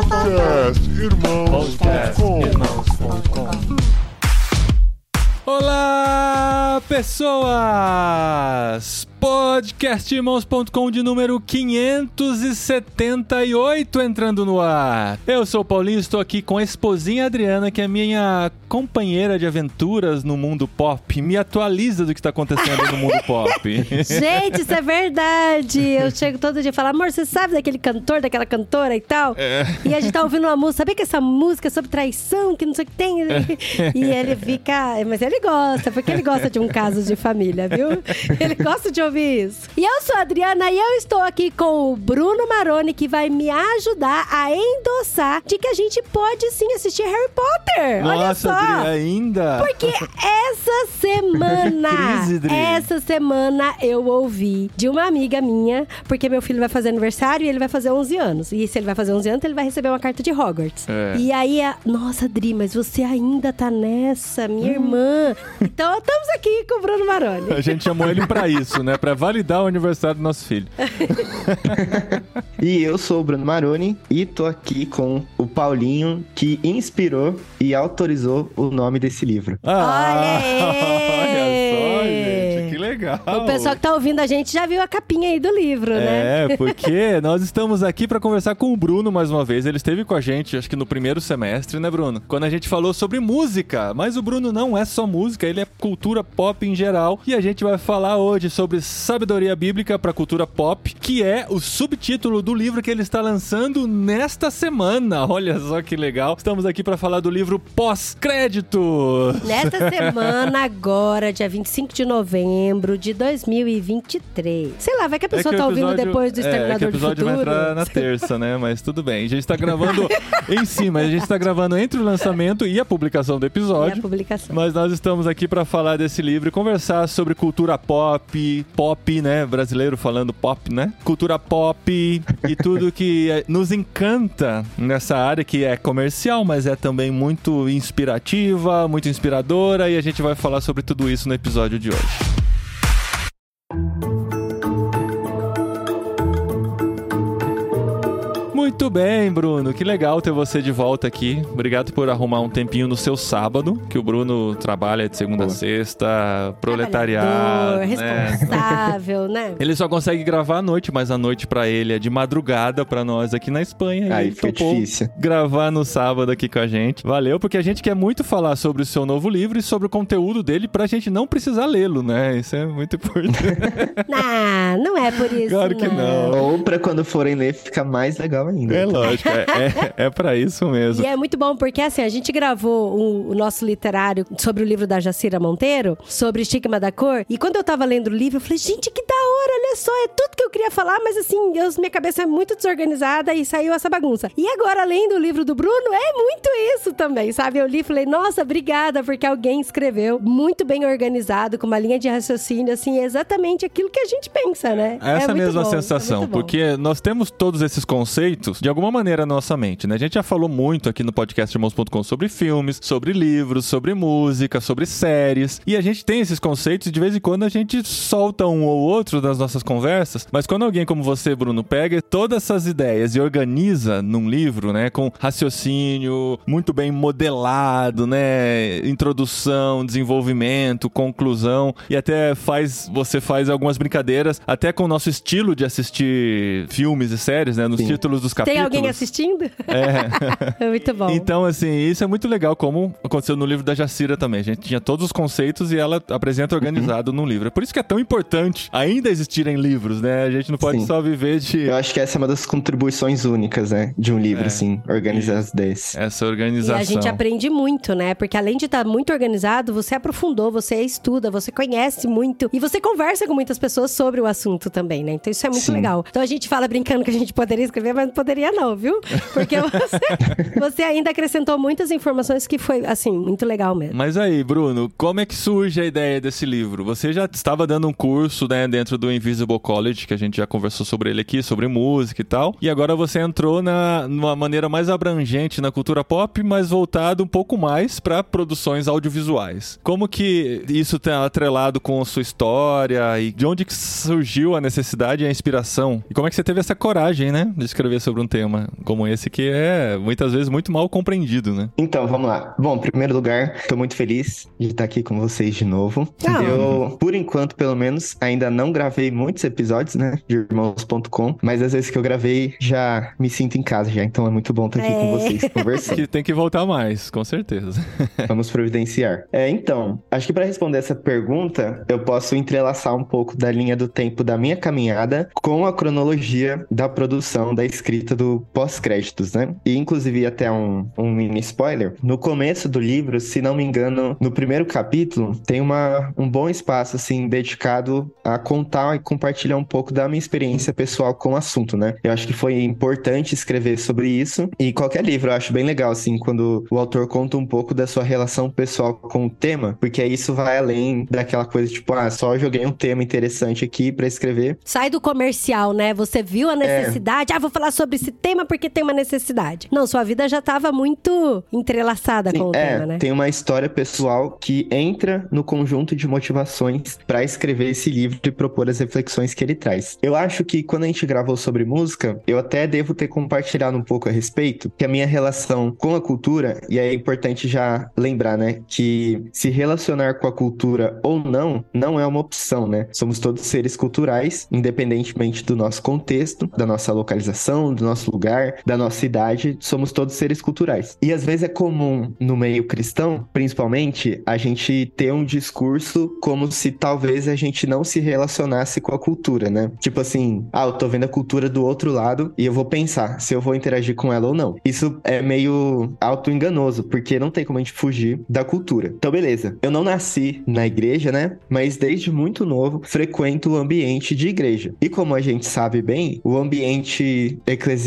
Podcastirmãos.com Olá, pessoas! Podcastirmãos.com de número 578 entrando no ar. Eu sou o Paulinho, estou aqui com a esposinha Adriana, que é minha companheira de aventuras no mundo pop. Me atualiza do que está acontecendo no mundo pop. Gente, isso é verdade. Eu chego todo dia e falo, amor, você sabe daquele cantor, daquela cantora e tal? É. E a gente tá ouvindo uma música, sabia que essa música é sobre traição, que não sei o que tem? E ele fica. Mas ele gosta, porque ele gosta de um caso de família, viu? Ele gosta de ouvir isso. E eu sou a Adriana e eu estou aqui com o Bruno Maroni, que vai me ajudar a endossar de que a gente pode sim assistir Harry Potter. Olha Nossa, só. Adri, ainda? Porque essa semana, crise, essa semana eu ouvi de uma amiga minha, porque meu filho vai fazer aniversário e ele vai fazer 11 anos. E se ele vai fazer 11 anos, ele vai receber uma carta de Hogwarts. É. E aí, a... nossa, Dri, mas você ainda tá nessa, minha irmã. Então, estamos aqui com o Bruno Maroni. A gente chamou ele pra isso, né? Pra validar o aniversário do nosso filho. E eu sou o Bruno Maroni e tô aqui com o Paulinho, que inspirou e autorizou o nome desse livro. Ah, Olha olha só, gente, legal. O pessoal que tá ouvindo a gente já viu a capinha aí do livro, né? É, porque nós estamos aqui pra conversar com o Bruno mais uma vez. Ele esteve com a gente, acho que no primeiro semestre, né, Bruno? Quando a gente falou sobre música. Mas o Bruno não é só música, ele é cultura pop em geral. E a gente vai falar hoje sobre sabedoria bíblica pra cultura pop, que é o subtítulo do livro que ele está lançando nesta semana. Olha só que legal. Estamos aqui pra falar do livro Pós-Crédito. Nesta semana, agora, dia 25 de novembro de 2023. Sei lá, vai que a pessoa É tá o ouvindo episódio- depois do é, é que Exterminador o episódio vai entrar na terça, né? Mas tudo bem. A gente tá gravando em cima. A gente tá gravando entre o lançamento e a publicação do E a episódio. publicação. Mas nós estamos aqui para falar desse livro e conversar sobre cultura pop, pop, né? Brasileiro falando pop, né? Cultura pop e tudo que eh, nos encanta nessa área que é comercial, mas é também muito inspirativa, muito inspiradora e a gente vai falar sobre tudo isso no episódio de hoje. Muito bem, Bruno. Que legal ter você de volta aqui. Obrigado por arrumar um tempinho no seu sábado, que o Bruno trabalha de segunda a Boa. sexta, proletariado, né? responsável, né? Ele só consegue gravar à noite, mas a noite pra ele é de madrugada pra nós aqui na Espanha. Aí ele fica difícil. gravar no sábado aqui com a gente. Valeu, porque a gente quer muito falar sobre o seu novo livro e sobre o conteúdo dele pra gente não precisar lê-lo, né? Isso é muito importante. Não, não é por isso. Claro que não. Ou pra quando forem ler, fica mais legal ainda. É lógico, é, é, é pra isso mesmo. E é muito bom, porque assim, a gente gravou o, o nosso literário sobre o livro da Jacira Monteiro, sobre estigma da cor, e quando eu tava lendo o livro, eu falei, gente, que da hora, olha só, é tudo que eu queria falar, mas assim, eu, minha cabeça é muito desorganizada e saiu essa bagunça. E agora, lendo o livro do Bruno, é muito isso também, sabe? Eu li e falei, nossa, obrigada, porque alguém escreveu muito bem organizado, com uma linha de raciocínio, assim, é exatamente aquilo que a gente pensa, né? Essa é muito mesma bom, é sensação, bom. porque nós temos todos esses conceitos de alguma maneira na nossa mente, né? A gente já falou muito aqui no podcast irmãos.com sobre filmes, sobre livros, sobre música, sobre séries, e a gente tem esses conceitos e de vez em quando a gente solta um ou outro das nossas conversas, mas quando alguém como você, Bruno, pega todas essas ideias e organiza num livro, né, com raciocínio muito bem modelado, né, introdução, desenvolvimento, conclusão e até faz você faz algumas brincadeiras até com o nosso estilo de assistir filmes e séries, né, nos Sim. títulos dos Tem alguém assistindo? É. É muito bom. Então, assim, isso é muito legal, como aconteceu no livro da Jacira também. A gente tinha todos os conceitos e ela apresenta organizado no livro. É por isso que é tão importante ainda existirem livros, né? A gente não pode Sim. só viver de Eu acho que essa é uma das contribuições únicas, né? De um livro, É. assim, organizar as ideias. essa E organização. a gente aprende muito, né? Porque além de estar muito organizado, você aprofundou, você estuda, você conhece muito e você conversa com muitas pessoas sobre o assunto também, né? Então isso é muito Sim. legal. Então a gente fala brincando que a gente poderia escrever, mas não poderia não, viu? Porque você, você ainda acrescentou muitas informações que foi, assim, muito legal mesmo. Mas aí, Bruno, como é que surge a ideia desse livro? Você já estava dando um curso, né, dentro do Invisible Invisible College, que a gente já conversou sobre ele aqui, sobre música e tal. E agora você entrou na, numa maneira mais abrangente na cultura pop, mas voltado um pouco mais para produções audiovisuais. Como que isso está atrelado com a sua história e de onde que surgiu a necessidade e a inspiração? E como é que você teve essa coragem, né, de escrever sobre um tema como esse que é muitas vezes muito mal compreendido, né? Então, vamos lá. Bom, em primeiro lugar, tô muito feliz de estar aqui com vocês de novo. Ah. Eu, por enquanto, pelo menos, ainda não gravei muitos episódios, né, de irmãos.com, mas às vezes que eu gravei, já me sinto em casa já, então é muito bom estar aqui com É. vocês conversando. Que tem que voltar mais, com certeza. Vamos providenciar. É, então, acho que para responder essa pergunta, eu posso entrelaçar um pouco da linha do tempo da minha caminhada com a cronologia da produção, da escrita do pós-créditos, né? E inclusive até um, um mini spoiler. No começo do livro, se não me engano, no primeiro capítulo, tem uma, um bom espaço, assim, dedicado a contar e compartilhar um pouco da minha experiência pessoal com o assunto, né? Eu acho que foi importante escrever sobre isso. E qualquer livro eu acho bem legal, assim, quando o autor conta um pouco da sua relação pessoal com o tema, porque isso vai além daquela coisa tipo, ah, só joguei um tema interessante aqui pra escrever. Sai do comercial, né? Você viu a É. necessidade. Ah, vou falar sobre esse tema porque tem uma necessidade. Não, sua vida já tava muito entrelaçada com o é, tema, né? tem uma história pessoal que entra no conjunto de motivações pra escrever esse livro e propor as reflexões que ele traz. Eu acho que quando a gente gravou sobre música, eu até devo ter compartilhado um pouco a respeito, que a minha relação com a cultura, e aí é importante já lembrar, né, que se relacionar com a cultura ou não, não é uma opção, né? Somos todos seres culturais, independentemente do nosso contexto, da nossa localização, do nosso lugar, da nossa idade, somos todos seres culturais. E às vezes é comum no meio cristão, principalmente, a gente ter um discurso como se talvez a gente não se relacionasse com a cultura, né? Tipo assim, ah, eu tô vendo a cultura do outro lado e eu vou pensar se eu vou interagir com ela ou não. Isso é meio auto-enganoso, porque não tem como a gente fugir da cultura. Então, beleza. Eu não nasci na igreja, né? Mas desde muito novo frequento o ambiente de igreja. E como a gente sabe bem, o ambiente eclesiástico,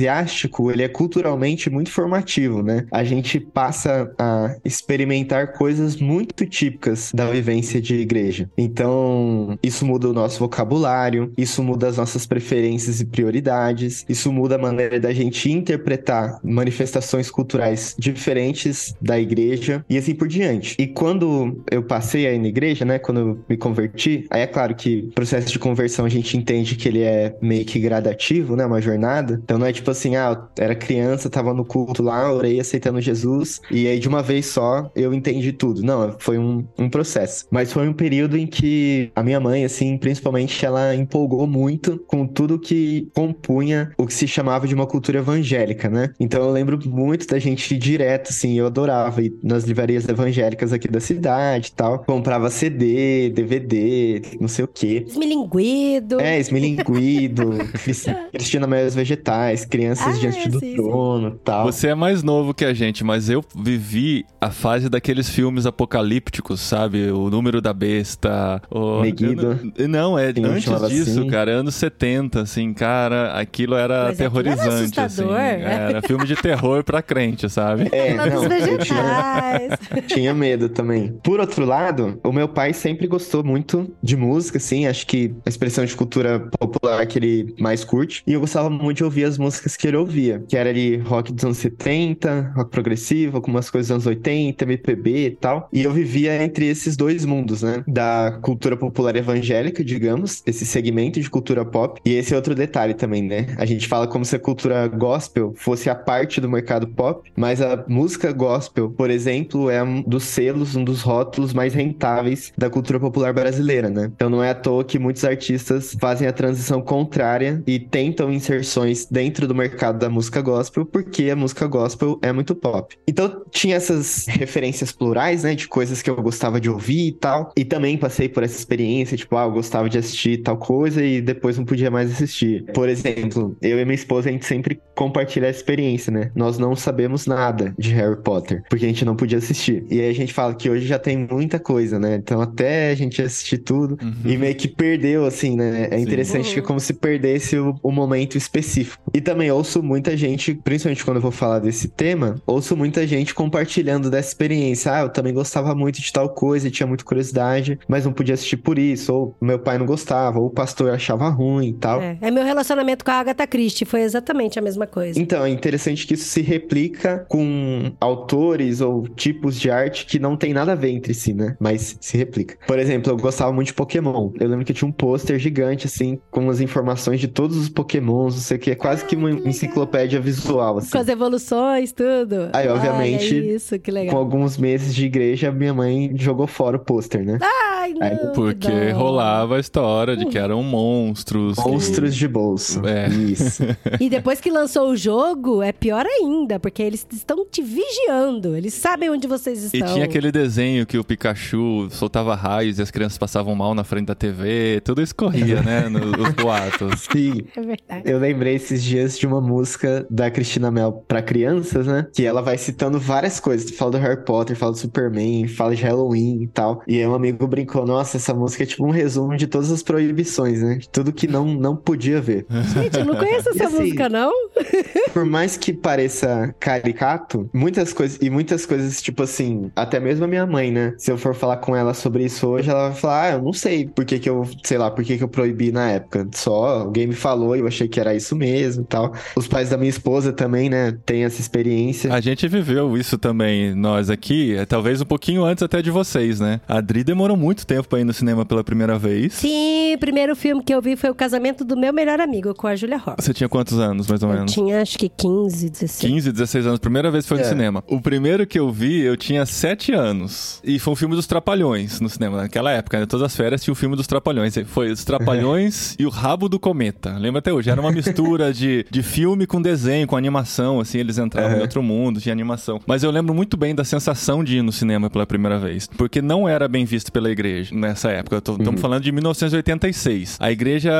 ele é culturalmente muito formativo, né? A gente passa a experimentar coisas muito típicas da vivência de igreja. Então, isso muda o nosso vocabulário, isso muda as nossas preferências e prioridades, isso muda a maneira da gente interpretar manifestações culturais diferentes da igreja e assim por diante. E quando eu passei a ir na igreja, né, quando eu me converti, aí é claro que o processo de conversão a gente entende que ele é meio que gradativo, né, uma jornada. Então não é tipo assim, ah, eu era criança, tava no culto lá, orei aceitando Jesus e aí de uma vez só eu entendi tudo. Não, foi um, um processo. Mas foi um período em que a minha mãe, assim, principalmente, ela empolgou muito com tudo que compunha o que se chamava de uma cultura evangélica, né? Então eu lembro muito da gente ir direto, assim, eu adorava ir nas livrarias evangélicas aqui da cidade e tal. Comprava CD, DVD, não sei o quê. Esmilinguido. É, esmilinguido, Cris- Cristina Meias Vegetais, Crianças Ah, Diante do sim, sim. Trono e tal. Você é mais novo que a gente, mas eu vivi a fase daqueles filmes apocalípticos, sabe? O Número da Besta. O... Eu Não, não, é Tem antes disso, assim. cara. Anos 70, assim, cara. Aquilo era Mas aquilo era aterrorizante, assim. assustador? Era filme de terror pra crente, sabe? É, não, eu tinha, tinha medo também. Por outro lado, o meu pai sempre gostou muito de música, assim, acho que a expressão de cultura popular que ele mais curte. E eu gostava muito de ouvir as músicas que ele ouvia, que era ali rock dos anos 70, rock progressivo, algumas coisas dos anos 80, MPB e tal. E eu vivia entre esses dois mundos, né? Da cultura popular evangélica, digamos, esse segmento de cultura pop. E esse é outro detalhe também, né? A gente fala como se a cultura gospel fosse a parte do mercado pop, mas a música gospel, por exemplo, é um dos selos, um dos rótulos mais rentáveis da cultura popular brasileira, né? Então não é à toa que muitos artistas fazem a transição contrária e tentam inserções dentro do mercado da música gospel, porque a música gospel é muito pop. Então tinha essas referências plurais, né, de coisas que eu gostava de ouvir e tal, e também passei por essa experiência, tipo, ah, eu gostava de assistir tal coisa e depois não podia mais assistir. Por exemplo, eu e minha esposa, a gente sempre compartilha a experiência, né? Nós não sabemos nada de Harry Potter, porque a gente não podia assistir. E aí a gente fala que hoje já tem muita coisa, né? Então até a gente assistir tudo e meio que perdeu, assim, né? É interessante que é como se perdesse o, o momento específico. E também ouço muita gente, principalmente quando eu vou falar desse tema, ouço muita gente compartilhando dessa experiência. Ah, eu também gostava muito de tal coisa tinha muita curiosidade, mas não podia assistir por isso. Ou meu pai não gostava, ou o pastor achava ruim e tal. É, é meu relacionamento com a Agatha Christie, foi exatamente a mesma coisa. Então, é interessante que isso se replica com autores ou tipos de arte que não tem nada a ver entre si, né? Mas se replica. Por exemplo, eu gostava muito de Pokémon. Eu lembro que tinha um pôster gigante, assim, com as informações de todos os Pokémons, não sei o que, é quase que uma enciclopédia visual, assim. Com as evoluções, tudo. Aí, obviamente, Olha isso, que legal. Com alguns meses de igreja, minha mãe jogou fora o pôster, né? Ai, não, Aí, que Porque rolava a história de que eram monstros. que- Monstros de bolso. É. Isso. E depois que lançou o jogo, é pior ainda, porque eles estão te vigiando. Eles sabem onde vocês E estão. tinha aquele desenho que o Pikachu soltava raios e as crianças passavam mal na frente da TV. Tudo isso corria, né? Nos os boatos. Sim. É verdade. Eu lembrei esses dias de uma música da Cristina Mel pra crianças, né? Que ela vai citando várias coisas. Fala do Harry Potter, fala do Superman, fala de Halloween e tal. E aí um amigo brincou: Nossa, essa música é tipo um resumo de todas as proibições, né? De tudo que não, não podia ver. Gente, eu não conheço essa assim, música, não. Por mais que pareça caricato, muitas coisas, e muitas coisas, tipo assim, até mesmo a minha mãe, né? Se eu for falar com ela sobre isso hoje, ela vai falar, ah, eu não sei por que que eu, sei lá, por que que eu proibi na época. Só alguém me falou e eu achei que era isso mesmo e tal. Os pais da minha esposa também, né, têm essa experiência. A gente viveu isso também, nós aqui, é, talvez um pouquinho antes até de vocês, né? A Adri demorou muito tempo pra ir no cinema pela primeira vez. Sim, o primeiro filme que eu vi foi o casamento do meu melhor amigo com a Julia Roberts. Você tinha quantos anos, mais ou Eu menos? tinha acho que 15, 16. 15, 16 anos. Primeira vez foi no É. cinema. O primeiro que eu vi, eu tinha 7 anos. E foi um filme dos Trapalhões no cinema. Naquela época, né? Todas as férias tinha o filme dos Trapalhões. Foi os Trapalhões e o Rabo do Cometa. Lembra até hoje? Era uma mistura de, de filme com desenho, com animação, assim. Eles entravam Uhum. em outro mundo, tinha animação. Mas eu lembro muito bem da sensação de ir no cinema pela primeira vez. Porque não era bem visto pela igreja nessa época. Estamos Uhum. falando de 1986. A igreja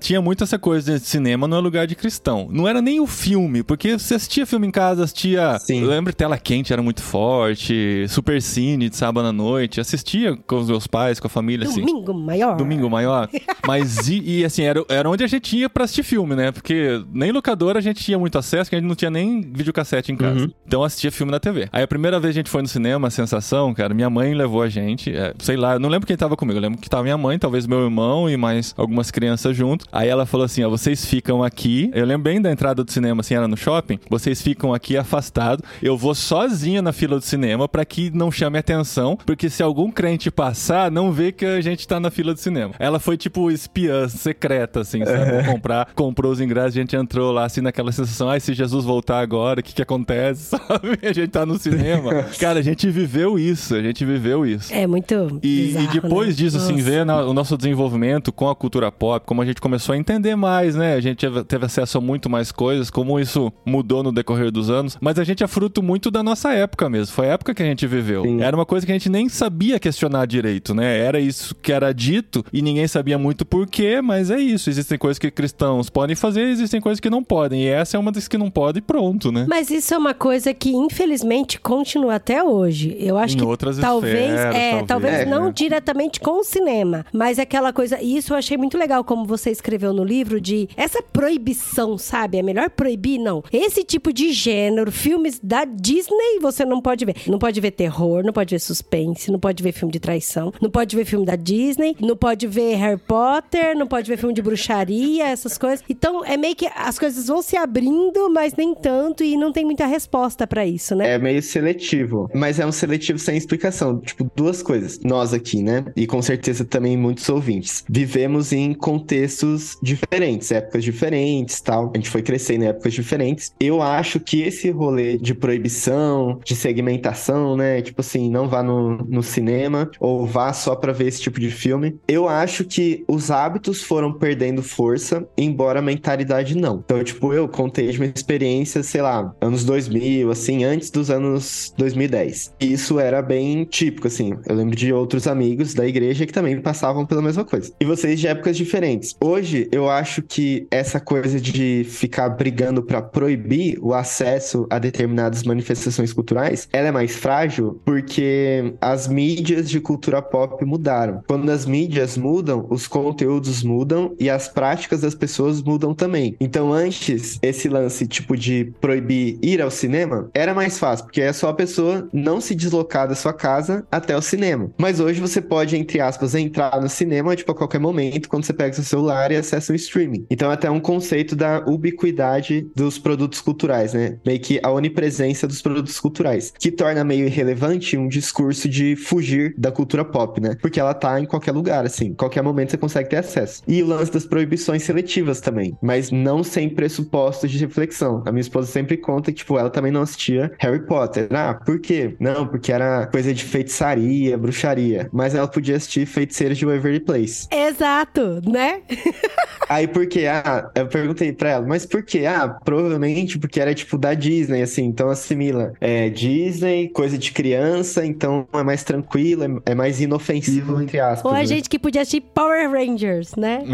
tinha muito essa coisa de cinema não é lugar de cristão. Não era nem o filme, porque você assistia filme em casa, assistia. Sim. Eu lembro Tela Quente era muito forte, Super Cine de sábado à noite. Assistia com os meus pais, com a família, assim. Domingo maior. Domingo maior. Mas, e, e, assim, era, era onde a gente ia pra assistir filme, né? Porque nem locadora a gente tinha muito acesso, que a gente não tinha nem videocassete em casa. Uhum. Então assistia filme na TV. Aí a primeira vez a gente foi no cinema, a sensação, cara, minha mãe levou a gente, é, sei lá, eu não lembro quem tava comigo, eu lembro que tava minha mãe, talvez meu irmão e mais algumas crianças junto. Aí ela falou assim: ó, vocês ficam aqui. Eu lembro bem da entrada do cinema, assim, era no shopping. Vocês ficam aqui afastados. Eu vou sozinha na fila do cinema pra que não chame atenção, porque se algum crente passar, não vê que a gente tá na fila do cinema. Ela foi tipo espiã secreta, assim, sabe? Vou comprar, comprou os ingressos, a gente entrou lá, assim, naquela sensação, ai, se Jesus voltar agora, o que que acontece, sabe? A gente tá no cinema. Cara, a gente viveu isso, a gente viveu isso. É muito E, bizarro, e depois né? disso, assim, Nossa. ver na- o nosso desenvolvimento com a cultura pop, como a gente começou a entender mais, né? A gente teve, teve acesso a muito mais coisas, como isso mudou no decorrer dos anos. Mas a gente é fruto muito da nossa época mesmo. Foi a época que a gente viveu. Sim. Era uma coisa que a gente nem sabia questionar direito, né? Era isso que era dito e ninguém sabia muito por quê, mas é isso. Existem coisas que cristãos podem fazer, existem coisas que não podem. E essa é uma das que não pode e pronto, né? Mas isso é uma coisa que, infelizmente, continua até hoje. Eu acho Em que outras talvez, esferas, é, talvez. talvez É, não né? diretamente com o cinema, mas aquela coisa. E isso eu achei muito legal, como você escreveu no livro, de essa proibição, sabe? É melhor proibir, não. Esse tipo de gênero, filmes da Disney, você não pode ver. Não pode ver terror, não pode ver suspense, não pode ver filme de traição, não pode ver filme da Disney, não pode ver Harry Potter, não pode ver filme de bruxaria, essas coisas. Então é meio que as coisas vão se abrindo, mas nem tanto, e não tem muita resposta pra isso, né? É meio seletivo, mas é um seletivo sem explicação. Tipo, duas coisas. Nós aqui, né? E com certeza também muitos ouvintes. Vivemos em contextos diferentes, épocas diferentes tal. A gente foi crescendo em épocas diferentes. Eu acho que esse rolê de proibição, de segmentação, né? Tipo assim, não vá no, no cinema ou vá só pra ver esse tipo de filme. Eu acho que os hábitos foram perdendo força, embora a mentalidade não. Então, tipo, eu contei de uma experiência, sei lá, anos 2000, assim, antes dos anos 2010. E isso era bem típico, assim. Eu lembro de outros amigos da igreja que também passavam pela mesma coisa. E vocês de épocas diferentes. Hoje, eu acho que essa coisa de ficar brigando pra proibir o acesso a determinadas manifestações culturais, ela é mais frágil porque as mídias de cultura pop mudaram. Quando as mídias mudam, os conteúdos mudam e as práticas das pessoas mudam também. Então, antes, esse lance tipo de proibir ir ao cinema era mais fácil, porque é só a pessoa não se deslocar da sua casa até o cinema. Mas hoje você pode, entre aspas, entrar no cinema tipo a qualquer momento quando você pega seu celular e acessa o streaming. Então é até um conceito da ubiquidade dos produtos culturais, né? Meio que a onipresença dos produtos culturais, que torna meio irrelevante um discurso de fugir da cultura pop, né? Porque ela tá em qualquer lugar, assim, qualquer momento você consegue ter acesso. E o lance das proibições seletivas também, mas não sem pressupostos de reflexão. A minha esposa sempre conta que, tipo, ela também não assistia Harry Potter. Ah, por quê? Não, porque era coisa de feitiçaria, bruxaria. Mas ela podia assistir Feiticeiros de Waverly Place. Exato, né? Aí por quê? Ah, eu perguntei pra ela, mas por quê? Ah, provavelmente porque era tipo da Disney, assim, então assimila. É Disney, coisa de criança, então é mais tranquilo, é, é mais inofensivo, entre aspas. Ou a né? gente que podia assistir Power Rangers, né?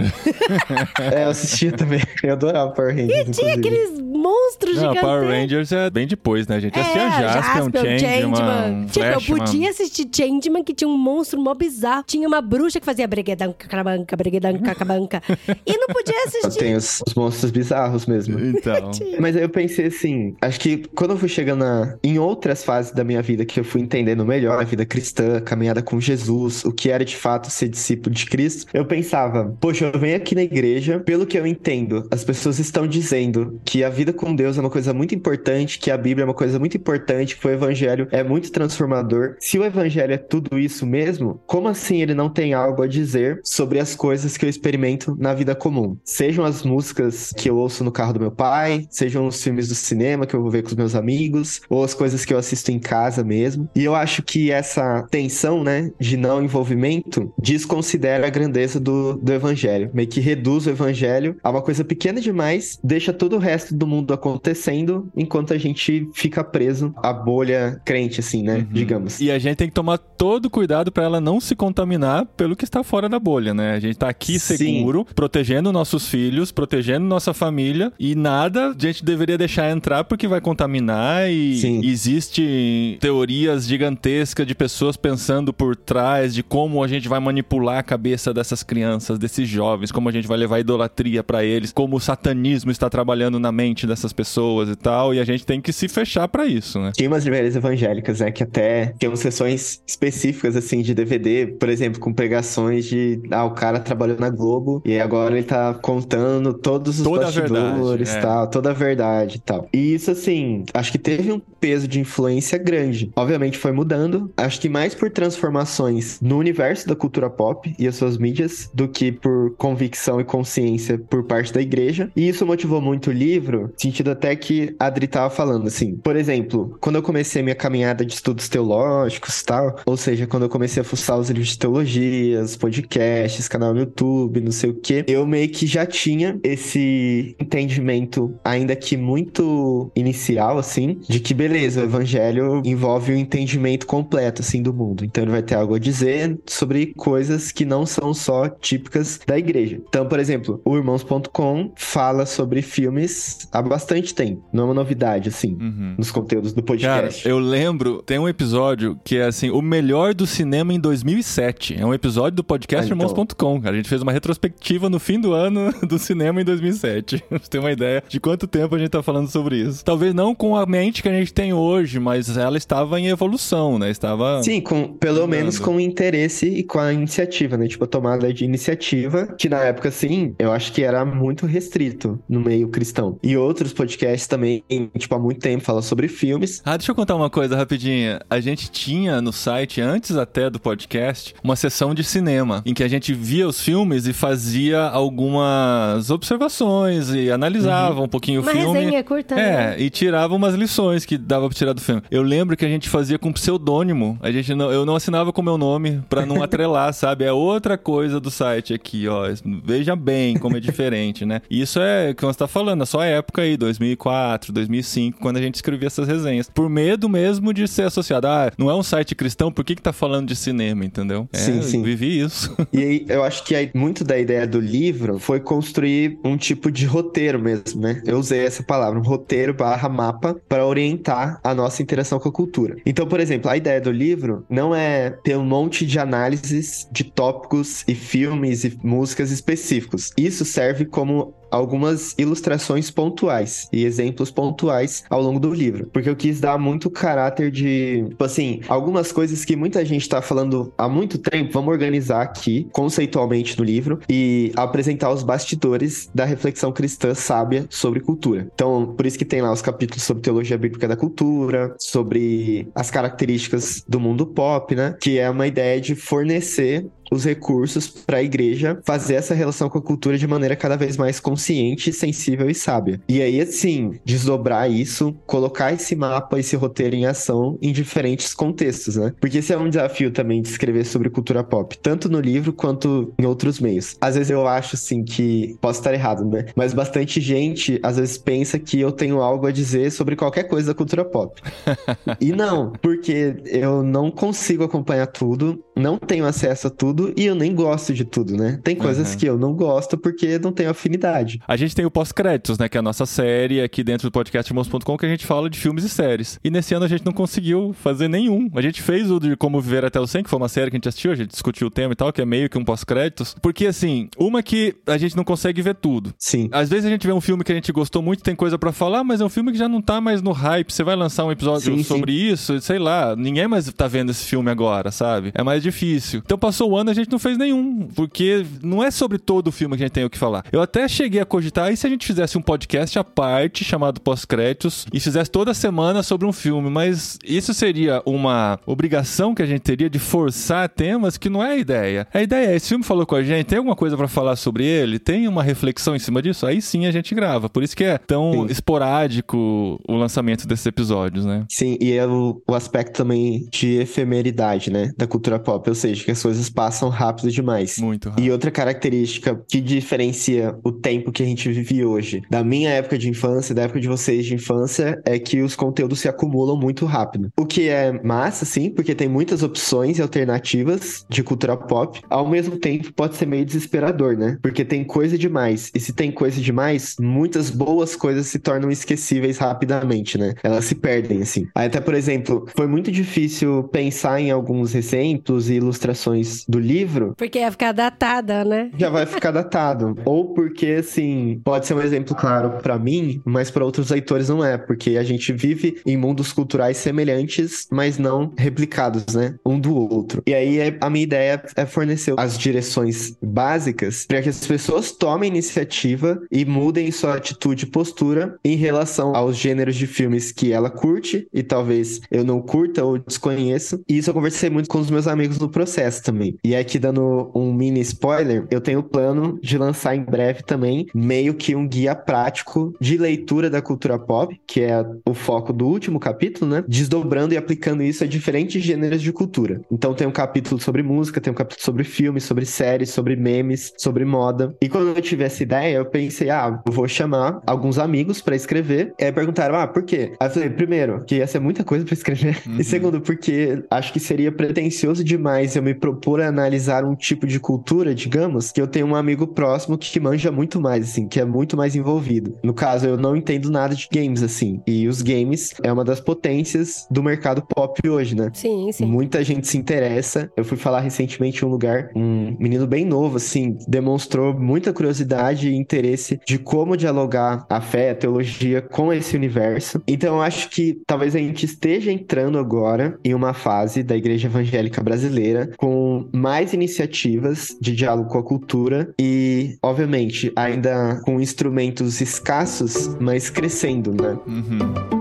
É, eu assistia também. Eu adorava Power Rangers. E tinha inclusive. aqueles monstros Não, gigantescos. Power Rangers é bem depois, né? A gente assistia É, Jaspion, Changeman, Tipo, eu podia assistir Changeman, que tinha um monstro mó bizarro. Tinha uma bruxa que fazia breguedanca, carabanca, breguedanca, cacabanca. e não podia assistir. tenho os, os monstros bizarros mesmo. Então. Mas aí eu pensei assim, acho que quando eu fui chegando na- em outras fases da minha vida que eu fui entendendo melhor a vida cristã, a caminhada com Jesus, o que era de fato ser discípulo de Cristo, eu pensava, poxa, eu venho aqui na igreja, pelo que eu entendo, as pessoas estão dizendo que a vida com Deus é uma coisa muito importante, que a Bíblia é uma coisa muito importante, que o evangelho é muito transformador. Se o evangelho é tudo isso mesmo, como assim ele não tem algo a dizer sobre as coisas que eu experimento na vida comum? Sejam as músicas que eu ouço no carro do meu pai, sejam os filmes do cinema que eu vou ver com os meus amigos, ou as coisas que eu assisto em casa mesmo. E eu acho que essa tensão, né, de não envolvimento desconsidera a grandeza do, do evangelho. Meio que reduz o evangelho a uma coisa pequena demais, deixa todo o resto do mundo acontecendo, enquanto a gente fica preso à bolha crente, assim, né, digamos. E a gente tem que tomar todo cuidado pra ela não se contaminar pelo que está fora da bolha, né? A gente tá aqui Sim. seguro, protegendo nossos filhos, protegendo nossa família e nada a gente deveria deixar entrar porque vai contaminar e Sim. existe teorias gigantescas de pessoas pensando por trás de como a gente vai manipular a cabeça dessas crianças, desses jovens, como a gente vai levar idolatria pra eles, como o satanismo está trabalhando na mente dessas pessoas e tal, e a gente tem que se fechar pra isso, né? Tinha umas livrarias evangélicas, né, que até tinham sessões específicas, assim, de DVD, por exemplo, com pregações de, ah, o cara trabalhou na Globo e agora ele tá contando todos os Toda bastidores, verdade, é. tal, toda a verdade e tal. E isso, assim, acho que teve um peso de influência grande. Obviamente foi mudando, acho que mais por transformações no universo da cultura pop e as suas mídias do que por convicção e consciência por parte da igreja. E isso motivou muito o livro, sentido até que a Adri tava falando, assim. Por exemplo, quando eu comecei minha caminhada de estudos teológicos e tal, ou seja, quando eu comecei a fuçar os livros de teologia, os podcasts, canal no YouTube, não sei o que, eu meio que já tinha esse entendimento, ainda que muito inicial, assim, de que beleza, o evangelho envolve o entendimento completo, assim, do mundo. Então ele vai ter algo a dizer sobre coisas que não são só típicas da igreja. Então, por exemplo, o Irmãos.com fala sobre filmes há bastante tempo. Não é uma novidade, assim, Uhum. nos conteúdos do Cara, podcast. eu lembro, tem um episódio que é assim, o melhor do cinema em 2007. É um episódio do podcast Ah, então. Irmãos.com. A gente fez uma retrospectiva no fim do ano do cinema em 2007. Pra Você tem uma ideia de quanto tempo a gente tá falando sobre isso. Talvez não com a mente que a gente tem hoje, mas ela estava em evolução, né? Estava. Sim, com, pelo Andando. menos com o interesse e com a iniciativa, né? Tipo, a tomada de iniciativa, que na época, assim, eu acho que era muito restrito no meio cristão. E outros podcasts também, tipo, há muito tempo falam sobre filmes. Ah, deixa eu contar uma coisa rapidinha. A gente tinha no site, antes até do podcast, uma sessão de cinema, em que a gente via os filmes e fazia algumas observações e analisava um pouquinho Uma o filme. resenha curta, né? É, e tirava umas lições que dava pra tirar do filme. Eu lembro que a gente fazia com pseudônimo. A gente não, eu não assinava com meu nome pra não atrelar, sabe? É outra coisa do site aqui, ó. Veja bem como é diferente, né? E Isso é o que você tá falando, a sua época aí, 2004, 2005, quando a gente escrevia essas resenhas. Por medo mesmo de ser associado. Ah, não é um site cristão, por que que tá falando de cinema, entendeu? É, Sim, sim. Eu vivi isso. E aí, eu acho que aí, muito da ideia do livro foi construir um tipo de roteiro mesmo, né? Eu usei essa palavra, um roteiro barra mapa para orientar a nossa interação com a cultura. Então, por exemplo, a ideia do livro não é ter um monte de análises de tópicos e filmes e músicas específicos. Isso serve como algumas ilustrações pontuais e exemplos pontuais ao longo do livro, porque eu quis dar muito caráter de, tipo assim, algumas coisas que muita gente tá falando há muito tempo, vamos organizar aqui conceitualmente no livro e apresentar os bastidores da reflexão cristã sábia sobre cultura. Então, por isso que tem lá os capítulos sobre teologia bíblica da cultura, sobre as características do mundo pop, né? Que é uma ideia de fornecer os recursos para a igreja fazer essa relação com a cultura de maneira cada vez mais consciente, sensível e sábia. E aí, assim, desdobrar isso, colocar esse mapa, esse roteiro em ação em diferentes contextos, né? Porque esse é um desafio também de escrever sobre cultura pop, tanto no livro quanto em outros meios. Às vezes eu acho, assim, que posso estar errado, né? Mas bastante gente, às vezes, pensa que eu tenho algo a dizer sobre qualquer coisa da cultura pop. e não, porque eu não consigo acompanhar tudo, não tenho acesso a tudo tudo e eu nem gosto de tudo, né? Tem coisas uhum. que eu não gosto porque não tenho afinidade. A gente tem o pós-créditos, né? Que é a nossa série aqui dentro do podcast irmãos.com que a gente fala de filmes e séries. E nesse ano a gente não conseguiu fazer nenhum. A gente fez o de Como Viver até o 100, que foi uma série que a gente assistiu, a gente discutiu o tema e tal, que é meio que um pós-créditos. Porque, assim, uma que a gente não consegue ver tudo. Sim. Às vezes a gente vê um filme que a gente gostou muito, tem coisa para falar, mas é um filme que já não tá mais no hype. Você vai lançar um episódio sim, sobre sim. isso, sei lá, ninguém mais tá vendo esse filme agora, sabe? É mais difícil. Então passou o ano, a gente não fez nenhum, porque não é sobre todo o filme que a gente tem o que falar. Eu até cheguei a cogitar, e se a gente fizesse um podcast à parte, chamado Pós-Créditos, e fizesse toda semana sobre um filme, mas isso seria uma obrigação que a gente teria de forçar temas que não é a ideia. A ideia é, esse filme falou com a gente, tem alguma coisa para falar sobre ele? Tem uma reflexão em cima disso? Aí sim a gente grava. Por isso que é tão sim. esporádico o lançamento desses episódios, né? Sim, e é o, o aspecto também de efemeridade, né, da cultura pop, ou seja, que as coisas passam rápido rápido demais. Muito rápido. E outra característica que diferencia o tempo que a gente vive hoje da minha época de infância, da época de vocês de infância, é que os conteúdos se acumulam muito rápido. O que é massa, sim, porque tem muitas opções e alternativas de cultura pop. Ao mesmo tempo, pode ser meio desesperador, né? Porque tem coisa demais. E se tem coisa demais, muitas boas coisas se tornam esquecíveis rapidamente, né? Elas se perdem, assim. Aí, até, por exemplo, foi muito difícil pensar em alguns exemplos e ilustrações do livro porque ia ficar datada, né? Já vai ficar datado. Ou porque, assim, pode ser um exemplo claro para mim, mas para outros leitores não é, porque a gente vive em mundos culturais semelhantes, mas não replicados, né? Um do outro. E aí é, a minha ideia é fornecer as direções básicas para que as pessoas tomem iniciativa e mudem sua atitude e postura em relação aos gêneros de filmes que ela curte e talvez eu não curta ou desconheço. E isso eu conversei muito com os meus amigos no processo também. E é aqui dando um mini spoiler, eu tenho o plano de lançar em breve também meio que um guia prático de leitura da cultura pop, que é o foco do último capítulo, né? Desdobrando e aplicando isso a diferentes gêneros de cultura. Então tem um capítulo sobre música, tem um capítulo sobre filmes, sobre séries, sobre memes, sobre moda. E quando eu tive essa ideia, eu pensei, ah, eu vou chamar alguns amigos para escrever. E aí perguntaram, ah, por quê? Aí eu falei, primeiro, que ia ser muita coisa para escrever. Uhum. E segundo, porque acho que seria pretencioso demais eu me propor a analisar um tipo de cultura, digamos, que eu tenho um amigo próximo que manja muito mais, assim, que é muito mais envolvido. No caso, eu não entendo nada de games, assim. E os games é uma das potências do mercado pop hoje, né? Sim, sim. Muita gente se interessa. Eu fui falar recentemente em um lugar, um menino bem novo, assim, demonstrou muita curiosidade e interesse de como dialogar a fé, a teologia com esse universo. Então, eu acho que talvez a gente esteja entrando agora em uma fase da igreja evangélica brasileira com mais iniciativas iniciativas de diálogo com a cultura e, obviamente, ainda com instrumentos escassos, mas crescendo, né? Uhum.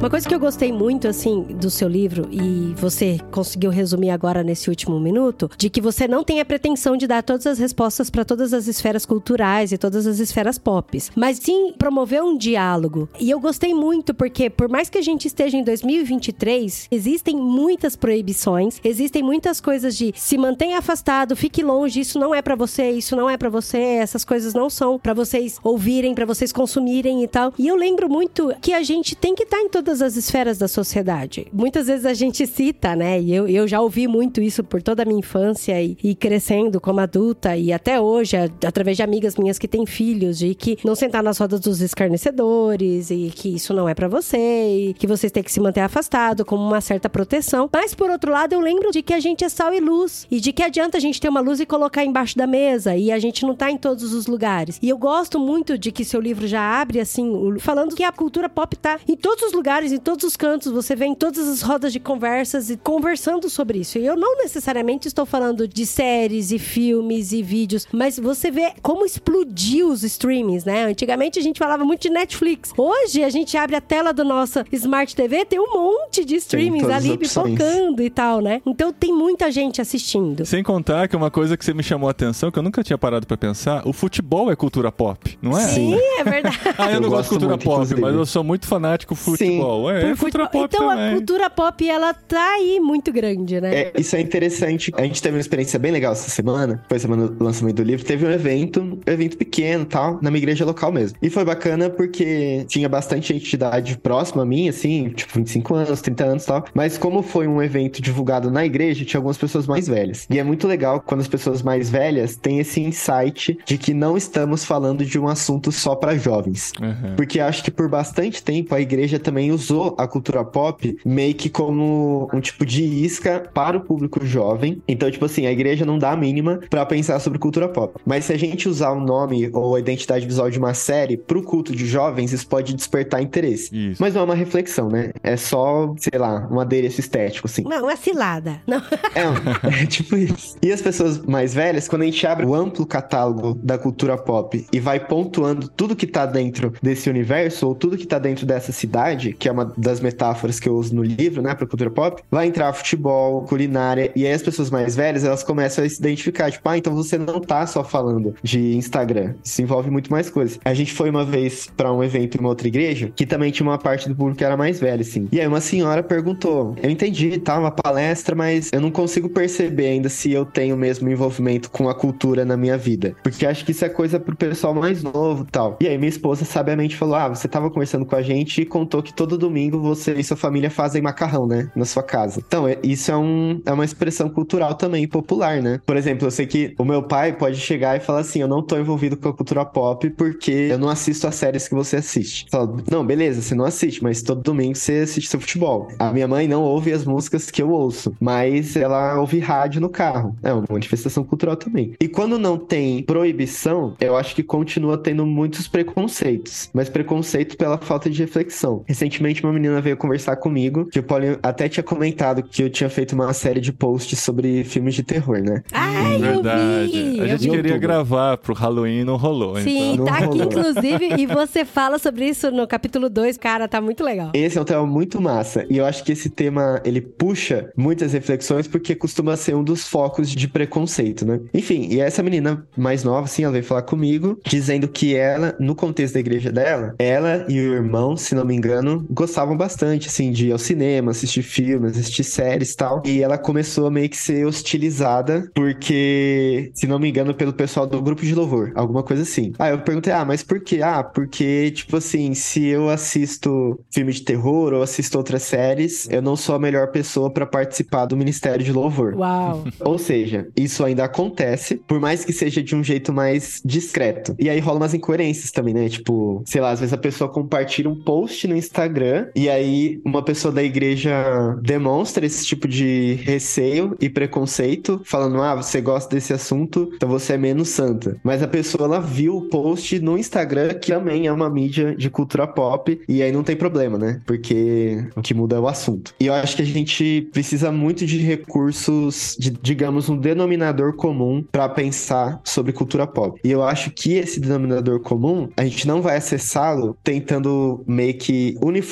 Uma coisa que eu gostei muito, assim, do seu livro, e você conseguiu resumir agora nesse último minuto, de que você não tem a pretensão de dar todas as respostas para todas as esferas culturais e todas as esferas pop, mas sim promover um diálogo. E eu gostei muito porque, por mais que a gente esteja em 2023, existem muitas proibições, existem muitas coisas de se mantenha afastado, fique longe, isso não é para você, isso não é para você, essas coisas não são para vocês ouvirem, para vocês consumirem e tal. E eu lembro muito que a gente tem que estar tá em todas todas as esferas da sociedade. Muitas vezes a gente cita, né? E eu, eu já ouvi muito isso por toda a minha infância e, e crescendo como adulta e até hoje, a, através de amigas minhas que têm filhos, de que não sentar nas rodas dos escarnecedores e que isso não é para você e que vocês têm que se manter afastado com uma certa proteção. Mas por outro lado, eu lembro de que a gente é sal e luz e de que adianta a gente ter uma luz e colocar embaixo da mesa e a gente não tá em todos os lugares. E eu gosto muito de que seu livro já abre assim, falando que a cultura pop tá em todos os lugares, em todos os cantos, você vê em todas as rodas de conversas e conversando sobre isso. E eu não necessariamente estou falando de séries e filmes e vídeos, mas você vê como explodiu os streamings, né? Antigamente a gente falava muito de Netflix. Hoje a gente abre a tela do nosso Smart TV, tem um monte de streamings ali pipocando e tal, né? Então tem muita gente assistindo. Sem contar que uma coisa que você me chamou a atenção, que eu nunca tinha parado para pensar, o futebol é cultura pop, não é? Sim, é verdade. ah, eu, eu não gosto de cultura muito, pop, inclusive. mas eu sou muito fanático futebol. Sim. É, é cultura pop Então também. a cultura pop, ela tá aí muito grande, né? É, isso é interessante. A gente teve uma experiência bem legal essa semana, foi a semana do lançamento do livro. Teve um evento, um evento pequeno tal, na minha igreja local mesmo. E foi bacana porque tinha bastante gente de idade próxima a mim, assim, tipo 25 anos, 30 anos e tal. Mas como foi um evento divulgado na igreja, tinha algumas pessoas mais velhas. E é muito legal quando as pessoas mais velhas têm esse insight de que não estamos falando de um assunto só para jovens. Uhum. Porque acho que por bastante tempo a igreja também usou a cultura pop meio que como um tipo de isca para o público jovem. Então, tipo assim, a igreja não dá a mínima para pensar sobre cultura pop. Mas se a gente usar o nome ou a identidade visual de uma série pro culto de jovens, isso pode despertar interesse. Isso. Mas não é uma reflexão, né? É só, sei lá, um adereço estético, assim. Não, é cilada. Não. É, é tipo isso. E as pessoas mais velhas, quando a gente abre o amplo catálogo da cultura pop e vai pontuando tudo que tá dentro desse universo, ou tudo que tá dentro dessa cidade, que é uma das metáforas que eu uso no livro, né, pra cultura pop, vai entrar futebol, culinária, e aí as pessoas mais velhas, elas começam a se identificar, tipo, ah, então você não tá só falando de Instagram, isso envolve muito mais coisas. A gente foi uma vez para um evento em uma outra igreja, que também tinha uma parte do público que era mais velha, assim. E aí uma senhora perguntou, eu entendi, tá, uma palestra, mas eu não consigo perceber ainda se eu tenho mesmo envolvimento com a cultura na minha vida. Porque acho que isso é coisa pro pessoal mais novo tal. E aí minha esposa sabiamente falou: Ah, você tava conversando com a gente e contou que todo domingo você e sua família fazem macarrão, né? Na sua casa. Então, é, isso é, um, é uma expressão cultural também popular, né? Por exemplo, eu sei que o meu pai pode chegar e falar assim: Eu não tô envolvido com a cultura pop porque eu não assisto as séries que você assiste. Fala, não, beleza, você não assiste, mas todo domingo você assiste seu futebol. A minha mãe não ouve as músicas que eu ouço, mas ela ouve rádio no carro. É uma manifestação cultural também. E quando não tem proibição, eu acho que continua tendo muitos preconceitos, mas preconceito pela falta de reflexão. Recentemente, uma menina veio conversar comigo, que o Paulinho até tinha comentado que eu tinha feito uma série de posts sobre filmes de terror, né? Ai, Verdade. Vi, a gente queria outubro. gravar pro Halloween e não rolou. Sim, então. tá aqui, inclusive, e você fala sobre isso no capítulo 2, cara, tá muito legal. Esse é um tema muito massa, e eu acho que esse tema, ele puxa muitas reflexões, porque costuma ser um dos focos de preconceito, né? Enfim, e essa menina mais nova, assim, ela veio falar comigo, dizendo que ela, no contexto da igreja dela, ela e o irmão, se não me engano, gostavam bastante, assim, de ir ao cinema, assistir filmes, assistir séries e tal. E ela começou a meio que ser hostilizada, porque, se não me engano, pelo pessoal do grupo de louvor, alguma coisa assim. Aí eu perguntei, ah, mas por quê? Ah, porque, tipo assim, se eu assisto filme de terror ou assisto outras séries, eu não sou a melhor pessoa para participar do ministério de louvor. Uau! Ou seja, isso ainda acontece, por mais que seja de um jeito mais discreto. E aí rola umas incoerências também, né? Tipo, sei lá, às vezes a pessoa compartilha um post no Instagram e aí uma pessoa da igreja demonstra esse tipo de receio e preconceito, falando: ah, você gosta desse assunto, então você é menos santa. Mas a pessoa ela viu o post no Instagram, que também é uma mídia de cultura pop, e aí não tem problema, né? Porque o que muda é o assunto. E eu acho que a gente precisa muito de recursos, de, digamos, um denominador comum para pensar sobre cultura pop. E eu acho que esse denominador comum, a gente não vai acessá-lo tentando meio que uniformizar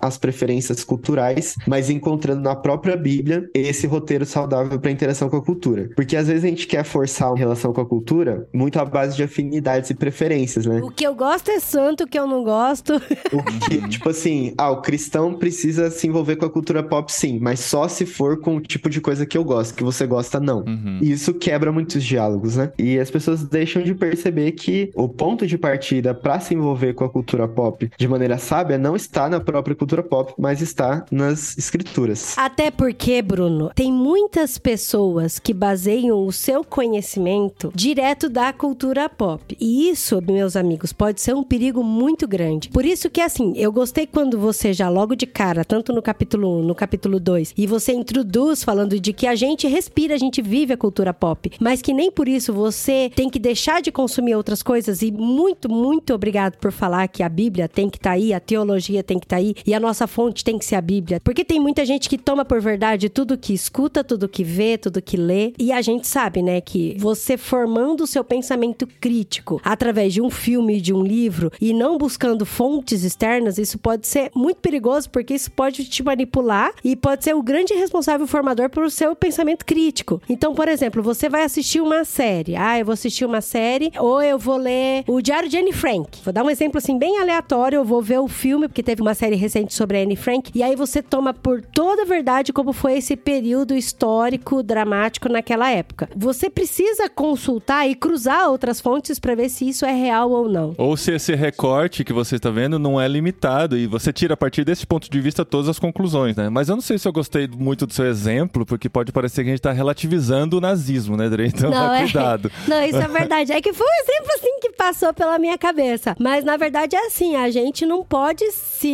as preferências culturais, mas encontrando na própria Bíblia esse roteiro saudável para interação com a cultura. Porque às vezes a gente quer forçar uma relação com a cultura muito à base de afinidades e preferências, né? O que eu gosto é santo, o que eu não gosto. O que, tipo assim, ah, o cristão precisa se envolver com a cultura pop, sim, mas só se for com o tipo de coisa que eu gosto, que você gosta, não. Uhum. E isso quebra muitos diálogos, né? E as pessoas deixam de perceber que o ponto de partida para se envolver com a cultura pop de maneira sábia não está está na própria cultura pop, mas está nas escrituras. Até porque, Bruno, tem muitas pessoas que baseiam o seu conhecimento direto da cultura pop. E isso, meus amigos, pode ser um perigo muito grande. Por isso que, assim, eu gostei quando você já logo de cara, tanto no capítulo 1, no capítulo 2, e você introduz falando de que a gente respira, a gente vive a cultura pop, mas que nem por isso você tem que deixar de consumir outras coisas. E muito, muito obrigado por falar que a Bíblia tem que estar tá aí, a teologia tem que estar tá aí, e a nossa fonte tem que ser a Bíblia. Porque tem muita gente que toma por verdade tudo que escuta, tudo que vê, tudo que lê. E a gente sabe, né, que você formando o seu pensamento crítico através de um filme, de um livro, e não buscando fontes externas, isso pode ser muito perigoso, porque isso pode te manipular e pode ser o grande responsável formador por o seu pensamento crítico. Então, por exemplo, você vai assistir uma série. Ah, eu vou assistir uma série, ou eu vou ler o Diário de Anne Frank. Vou dar um exemplo assim bem aleatório, eu vou ver o filme, porque teve uma série recente sobre a Anne Frank, e aí você toma por toda a verdade como foi esse período histórico dramático naquela época. Você precisa consultar e cruzar outras fontes para ver se isso é real ou não. Ou se esse recorte que você está vendo não é limitado e você tira a partir desse ponto de vista todas as conclusões, né? Mas eu não sei se eu gostei muito do seu exemplo, porque pode parecer que a gente está relativizando o nazismo, né, Dre? Então, não, é... cuidado. Não, isso é verdade. É que foi um exemplo assim que passou pela minha cabeça. Mas na verdade é assim, a gente não pode se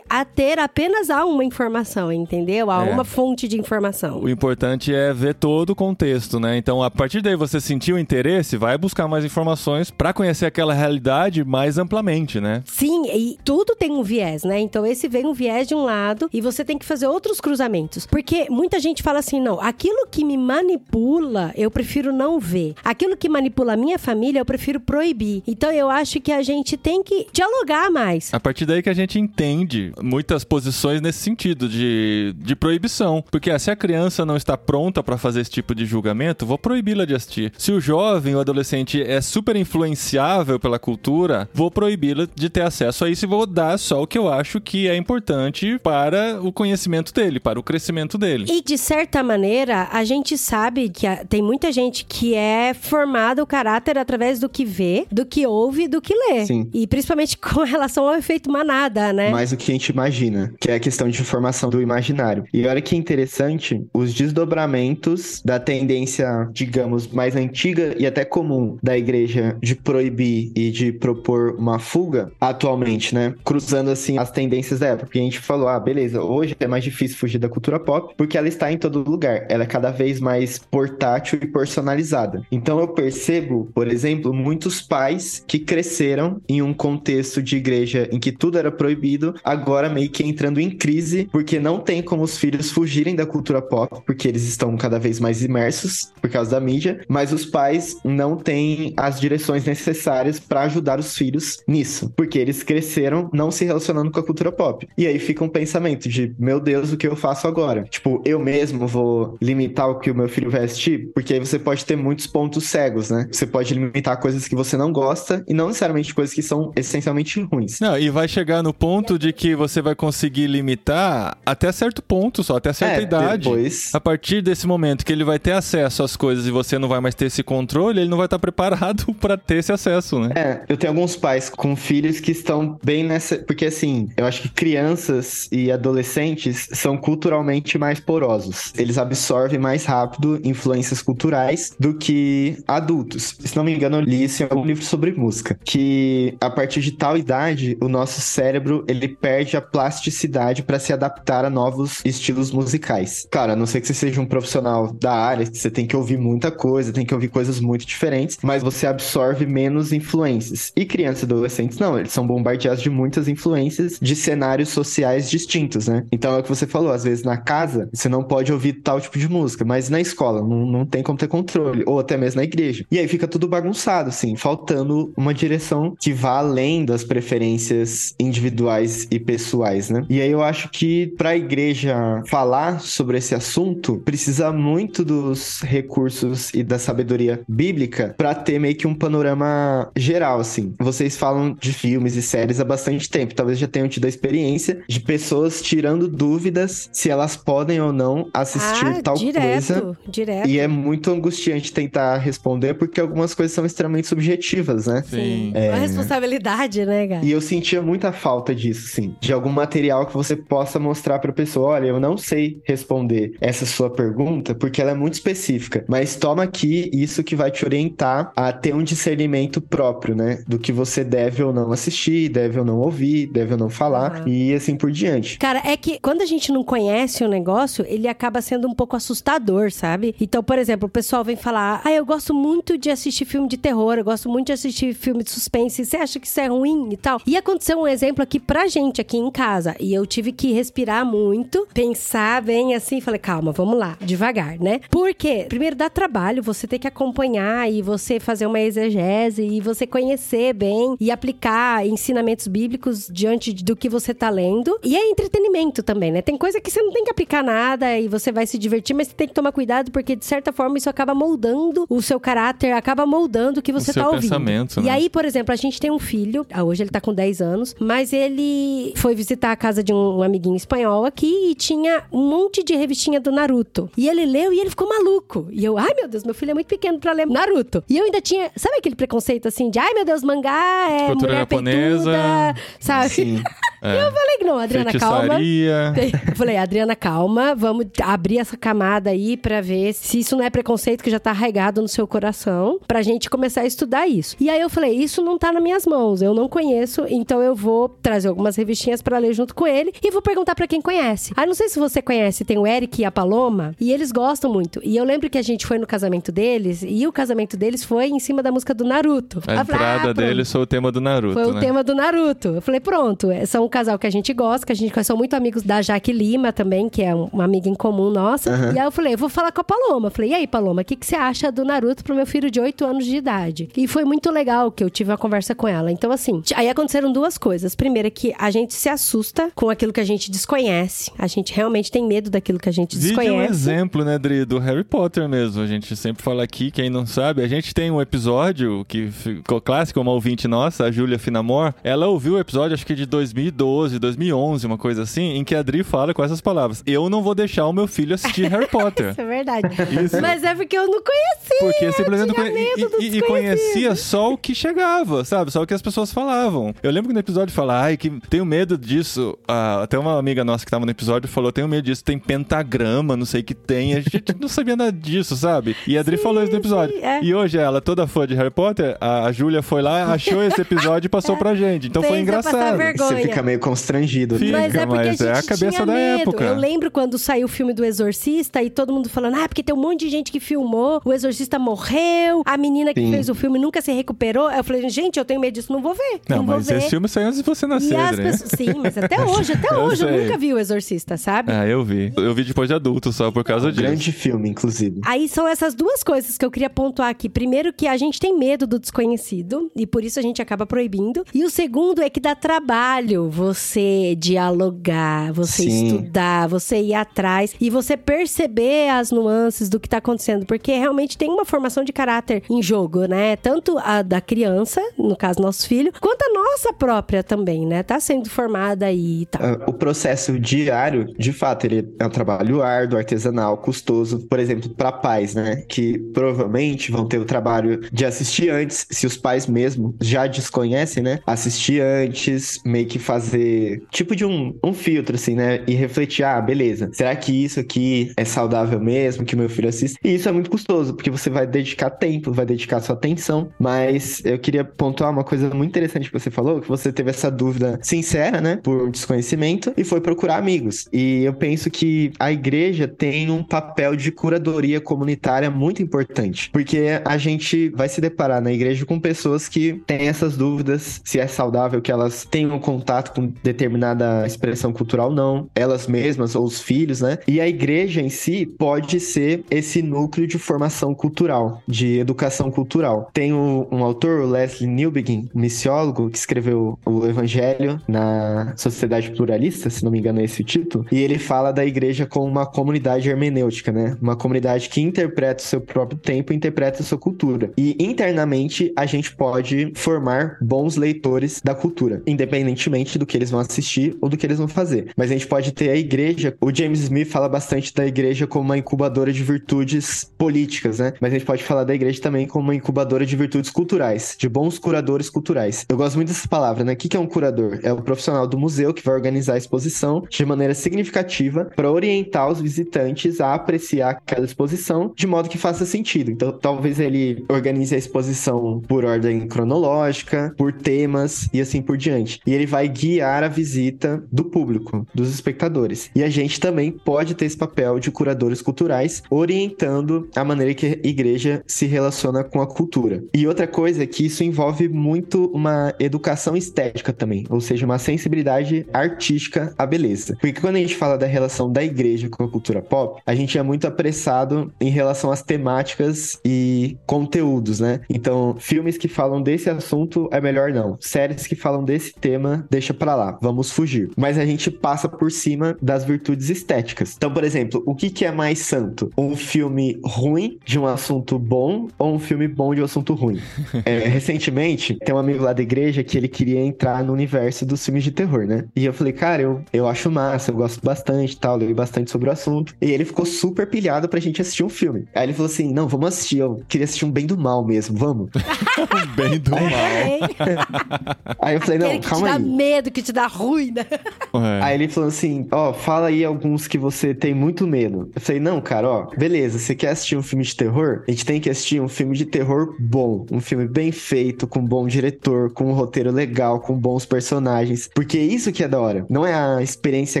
ater apenas a uma informação, entendeu? A é. uma fonte de informação. O importante é ver todo o contexto, né? Então, a partir daí você sentiu interesse, vai buscar mais informações para conhecer aquela realidade mais amplamente, né? Sim, e tudo tem um viés, né? Então, esse vem um viés de um lado e você tem que fazer outros cruzamentos. Porque muita gente fala assim: não, aquilo que me manipula, eu prefiro não ver. Aquilo que manipula a minha família, eu prefiro proibir. Então, eu acho que a gente tem que dialogar mais. A partir daí que a gente entende muitas posições nesse sentido de, de proibição. Porque ah, se a criança não está pronta para fazer esse tipo de julgamento, vou proibi-la de assistir. Se o jovem, o adolescente é super influenciável pela cultura, vou proibi-la de ter acesso a isso e vou dar só o que eu acho que é importante para o conhecimento dele, para o crescimento dele. E de certa maneira, a gente sabe que tem muita gente que é formada o caráter através do que vê, do que ouve, do que lê. Sim. E principalmente com relação ao efeito manada, né? Mais do que a gente imagina, que é a questão de formação do imaginário. E olha que interessante, os desdobramentos da tendência, digamos, mais antiga e até comum da igreja de proibir e de propor uma fuga atualmente, né? Cruzando assim as tendências da época. Porque a gente falou, ah, beleza, hoje é mais difícil fugir da cultura pop porque ela está em todo lugar. Ela é cada vez mais portátil e personalizada. Então eu percebo, por exemplo, muitos pais que cresceram em um contexto de igreja em que tudo era proibido, agora meio que entrando em crise porque não tem como os filhos fugirem da cultura pop, porque eles estão cada vez mais imersos por causa da mídia, mas os pais não têm as direções necessárias para ajudar os filhos nisso, porque eles cresceram não se relacionando com a cultura pop. E aí fica um pensamento de, meu Deus, o que eu faço agora? Tipo, eu mesmo vou limitar o que o meu filho vai assistir, porque aí você pode ter muitos pontos cegos, né? Você pode limitar coisas que você não gosta e não necessariamente coisas que são essencialmente ruins. Não, e vai chegar no ponto de que você vai conseguir limitar até certo ponto só, até certa é, idade. Depois... A partir desse momento que ele vai ter acesso às coisas e você não vai mais ter esse controle, ele não vai estar preparado para ter esse acesso, né? É, eu tenho alguns pais com filhos que estão bem nessa. Porque assim, eu acho que crianças e adolescentes são culturalmente mais porosos. Eles absorvem mais rápido influências culturais do que adultos. Se não me engano, eu li isso em algum livro sobre música. Que a partir de tal idade, o nosso cérebro ele perde a plasticidade para se adaptar a novos estilos musicais. Cara, a não ser que você seja um profissional da área, você tem que ouvir muita coisa, tem que ouvir coisas muito diferentes, mas você absorve menos influências. E crianças e adolescentes não, eles são bombardeados de muitas influências de cenários sociais distintos, né? Então é o que você falou, às vezes na casa você não pode ouvir tal tipo de música, mas na escola não, não tem como ter controle, ou até mesmo na igreja. E aí fica tudo bagunçado, assim, faltando uma direção que vá além das preferências individuais e pessoais, né? E aí eu acho que para a igreja falar sobre esse assunto, precisa muito dos recursos e da sabedoria bíblica para ter meio que um panorama geral, assim. Vocês falam de filmes e séries há bastante tempo, talvez já tenham tido a experiência de pessoas tirando dúvidas se elas podem ou não assistir ah, tal direto, coisa. Direto. E é muito angustiante tentar responder porque algumas coisas são extremamente subjetivas né? Sim. É... Uma responsabilidade, né, cara? E eu sentia muita falta disso, sim. De algum material que você possa mostrar pra pessoa: olha, eu não sei responder essa sua pergunta porque ela é muito específica, mas toma aqui isso que vai te orientar a ter um discernimento próprio, né? Do que você deve ou não assistir, deve ou não ouvir, deve ou não falar uhum. e assim por diante. Cara, é que quando a gente não conhece o negócio, ele acaba sendo um pouco assustador, sabe? Então, por exemplo, o pessoal vem falar: ah, eu gosto muito de assistir filme de terror, eu gosto muito de assistir filme de suspense, você acha que isso é ruim e tal? E aconteceu um exemplo aqui pra gente, aqui em casa, e eu tive que respirar muito, pensar bem assim, falei: calma, vamos lá, devagar, né? Porque, primeiro, dá trabalho você ter que acompanhar e você fazer uma exegese e você conhecer bem e aplicar ensinamentos bíblicos diante do que você tá lendo. E é entretenimento também, né? Tem coisa que você não tem que aplicar nada e você vai se divertir, mas você tem que tomar cuidado porque, de certa forma, isso acaba moldando o seu caráter, acaba moldando o que você o tá ouvindo. Né? E aí, por exemplo, a gente tem um filho, ah, hoje ele tá com 10 anos, mas ele foi visitar a casa de um amiguinho espanhol aqui e tinha um monte de revistinha do Naruto. E ele leu e ele ficou maluco. E eu, ai meu Deus, meu filho é muito pequeno pra ler Naruto. E eu ainda tinha, sabe aquele preconceito assim de, ai meu Deus, mangá é Cultura japonesa, peituda, sabe? Sim. É. Eu falei não, Adriana, calma. Eu falei, Adriana, calma, vamos abrir essa camada aí para ver se isso não é preconceito que já tá arraigado no seu coração, pra gente começar a estudar isso. E aí eu falei, isso não tá nas minhas mãos, eu não conheço, então eu vou trazer algumas revistinhas para ler junto com ele e vou perguntar para quem conhece. Ah, não sei se você conhece, tem o Eric e a Paloma, e eles gostam muito. E eu lembro que a gente foi no casamento deles, e o casamento deles foi em cima da música do Naruto. A entrada ah, deles foi o tema do Naruto, Foi né? o tema do Naruto. Eu falei, pronto, é, são um casal que a gente gosta, que a gente são muito amigos da Jaque Lima também, que é uma amiga em comum nossa. Uhum. E aí eu falei, eu vou falar com a Paloma. Eu falei, e aí, Paloma, o que, que você acha do Naruto pro meu filho de 8 anos de idade? E foi muito legal que eu tive uma conversa com ela. Então, assim, aí aconteceram duas coisas. Primeiro é que a gente se assusta com aquilo que a gente desconhece. A gente realmente tem medo daquilo que a gente Vídeo desconhece. um exemplo, né, Dri, do Harry Potter mesmo. A gente sempre fala aqui, quem não sabe, a gente tem um episódio que ficou clássico, uma ouvinte nossa, a Júlia Finamor. Ela ouviu o episódio, acho que de 2012, 2011, uma coisa assim, em que a Dri fala com essas palavras: Eu não vou deixar o meu filho assistir Harry Potter. Isso é verdade. Isso. Mas é porque eu não conhecia. Porque simplesmente conhe... e, e, e, conhecia só o que chegava, sabe? Só o que as pessoas falavam. Eu lembro que no episódio fala, ai, que tenho medo disso. Ah, até uma amiga nossa que tava no episódio falou: tenho medo disso, tem pentagrama, não sei o que tem. A gente não sabia nada disso, sabe? E a Adri sim, falou isso no episódio. Sim, é. E hoje ela, toda fã de Harry Potter, a, a Júlia foi lá, achou esse episódio e passou pra gente. Então Fez foi engraçado. Você fica meio constrangido. Fica, mas é porque mas a, é a cabeça da medo. época. Eu lembro quando saiu o filme do Exorcista e todo mundo falando, ah, porque tem um monte de gente que filmou, o Exorcista morreu, a menina que Sim. fez o filme nunca se recuperou. Eu falei, gente, eu tenho medo disso, não vou ver. Não, não mas esse filme saiu antes de você nascer, pessoas... Sim, mas até hoje, até eu hoje, sei. eu nunca vi o Exorcista, sabe? Ah, eu vi. Eu vi depois de adulto só por causa disso. Grande filme, inclusive. Aí são essas duas coisas que eu queria pontuar aqui. Primeiro, que a gente tem medo do desconhecido e por isso a gente acaba proibindo. E o segundo é que dá trabalho você dialogar, você Sim. estudar, você ir atrás e você perceber as nuances do que tá acontecendo, porque realmente tem uma formação de caráter em jogo, né? Tanto a da criança, no caso nosso filho, quanto a nossa própria também, né? Tá sendo formada aí e tal. Ah, o processo diário, de fato, ele é um trabalho árduo, artesanal, custoso, por exemplo, para pais, né? Que provavelmente vão ter o trabalho de assistir antes, se os pais mesmo já desconhecem, né? Assistir antes, meio que fazer tipo de um, um filtro, assim, né? E refletir, ah, beleza, será que isso aqui é saudável mesmo, que meu filho assiste? E isso é muito custoso, porque você vai dedicar tempo, vai dedicar sua atenção, mas eu queria pontuar uma coisa muito interessante que você falou, que você teve essa dúvida sincera, né? Por desconhecimento, e foi procurar amigos. E eu penso que a igreja tem um papel de curadoria comunitária muito importante, porque a gente vai se deparar na igreja com pessoas que têm essas dúvidas se é saudável que elas tenham contato com determinada expressão cultural, não. Elas mesmas ou os filhos, né? E a igreja em si pode ser esse núcleo de formação cultural, de educação cultural. Tem um, um autor, o Leslie Newbegin, missiólogo, que escreveu o Evangelho na Sociedade Pluralista, se não me engano é esse o título, e ele fala da igreja como uma comunidade hermenêutica, né? Uma comunidade que interpreta o seu próprio tempo interpreta a sua cultura. E internamente a gente pode formar bons leitores da cultura, independentemente do que eles vão assistir ou do que eles vão fazer. Mas a gente pode ter a igreja. O James Smith fala bastante da igreja como uma incubadora de virtudes políticas, né? Mas a gente pode falar da igreja também como uma incubadora de virtudes culturais, de bons curadores culturais. Eu gosto muito dessa palavra, né? O que é um curador? É o profissional do museu que vai organizar a exposição de maneira significativa para orientar os visitantes a apreciar aquela exposição de modo que faça sentido. Então, talvez ele organize a exposição por ordem cronológica, por temas e assim por diante. E ele vai guiar a visita do público, dos espectadores. E a gente também pode ter esse papel de curadores culturais, orientando a maneira que a igreja se relaciona com a cultura. E outra coisa é que isso envolve muito uma educação estética também, ou seja, uma sensibilidade artística à beleza. Porque quando a gente fala da relação da igreja com a cultura pop, a gente é muito apressado em relação às temáticas e conteúdos, né? Então, filmes que falam desse assunto é melhor não. Séries que falam desse tema, deixa para lá, vamos fugir. Mas a gente passa por cima das virtudes estéticas. Então, por exemplo, o que, que é mais santo? Um filme ruim de um assunto bom ou um filme bom de um assunto ruim? É, recentemente, tem um amigo lá da igreja que ele queria entrar no universo dos filmes de terror, né? E eu falei, cara, eu, eu acho massa, eu gosto bastante tal, leio bastante sobre o assunto. E ele ficou super pilhado pra gente assistir um filme. Aí ele falou assim: não, vamos assistir, eu queria assistir um bem do mal mesmo, vamos. bem do mal. aí eu falei, não, Aquele que calma te dá aí. medo, que te dá ruim, né? É. Aí ele falou assim: Ó, fala aí alguns que você tem muito medo. Eu falei: Não, cara, ó, beleza, você quer assistir um filme de terror? A gente tem que assistir um filme de terror bom. Um filme bem feito, com um bom diretor, com um roteiro legal, com bons personagens. Porque isso que é da hora. Não é a experiência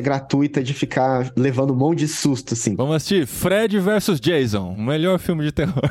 gratuita de ficar levando um monte de susto, assim. Vamos assistir Fred vs Jason, o melhor filme de terror.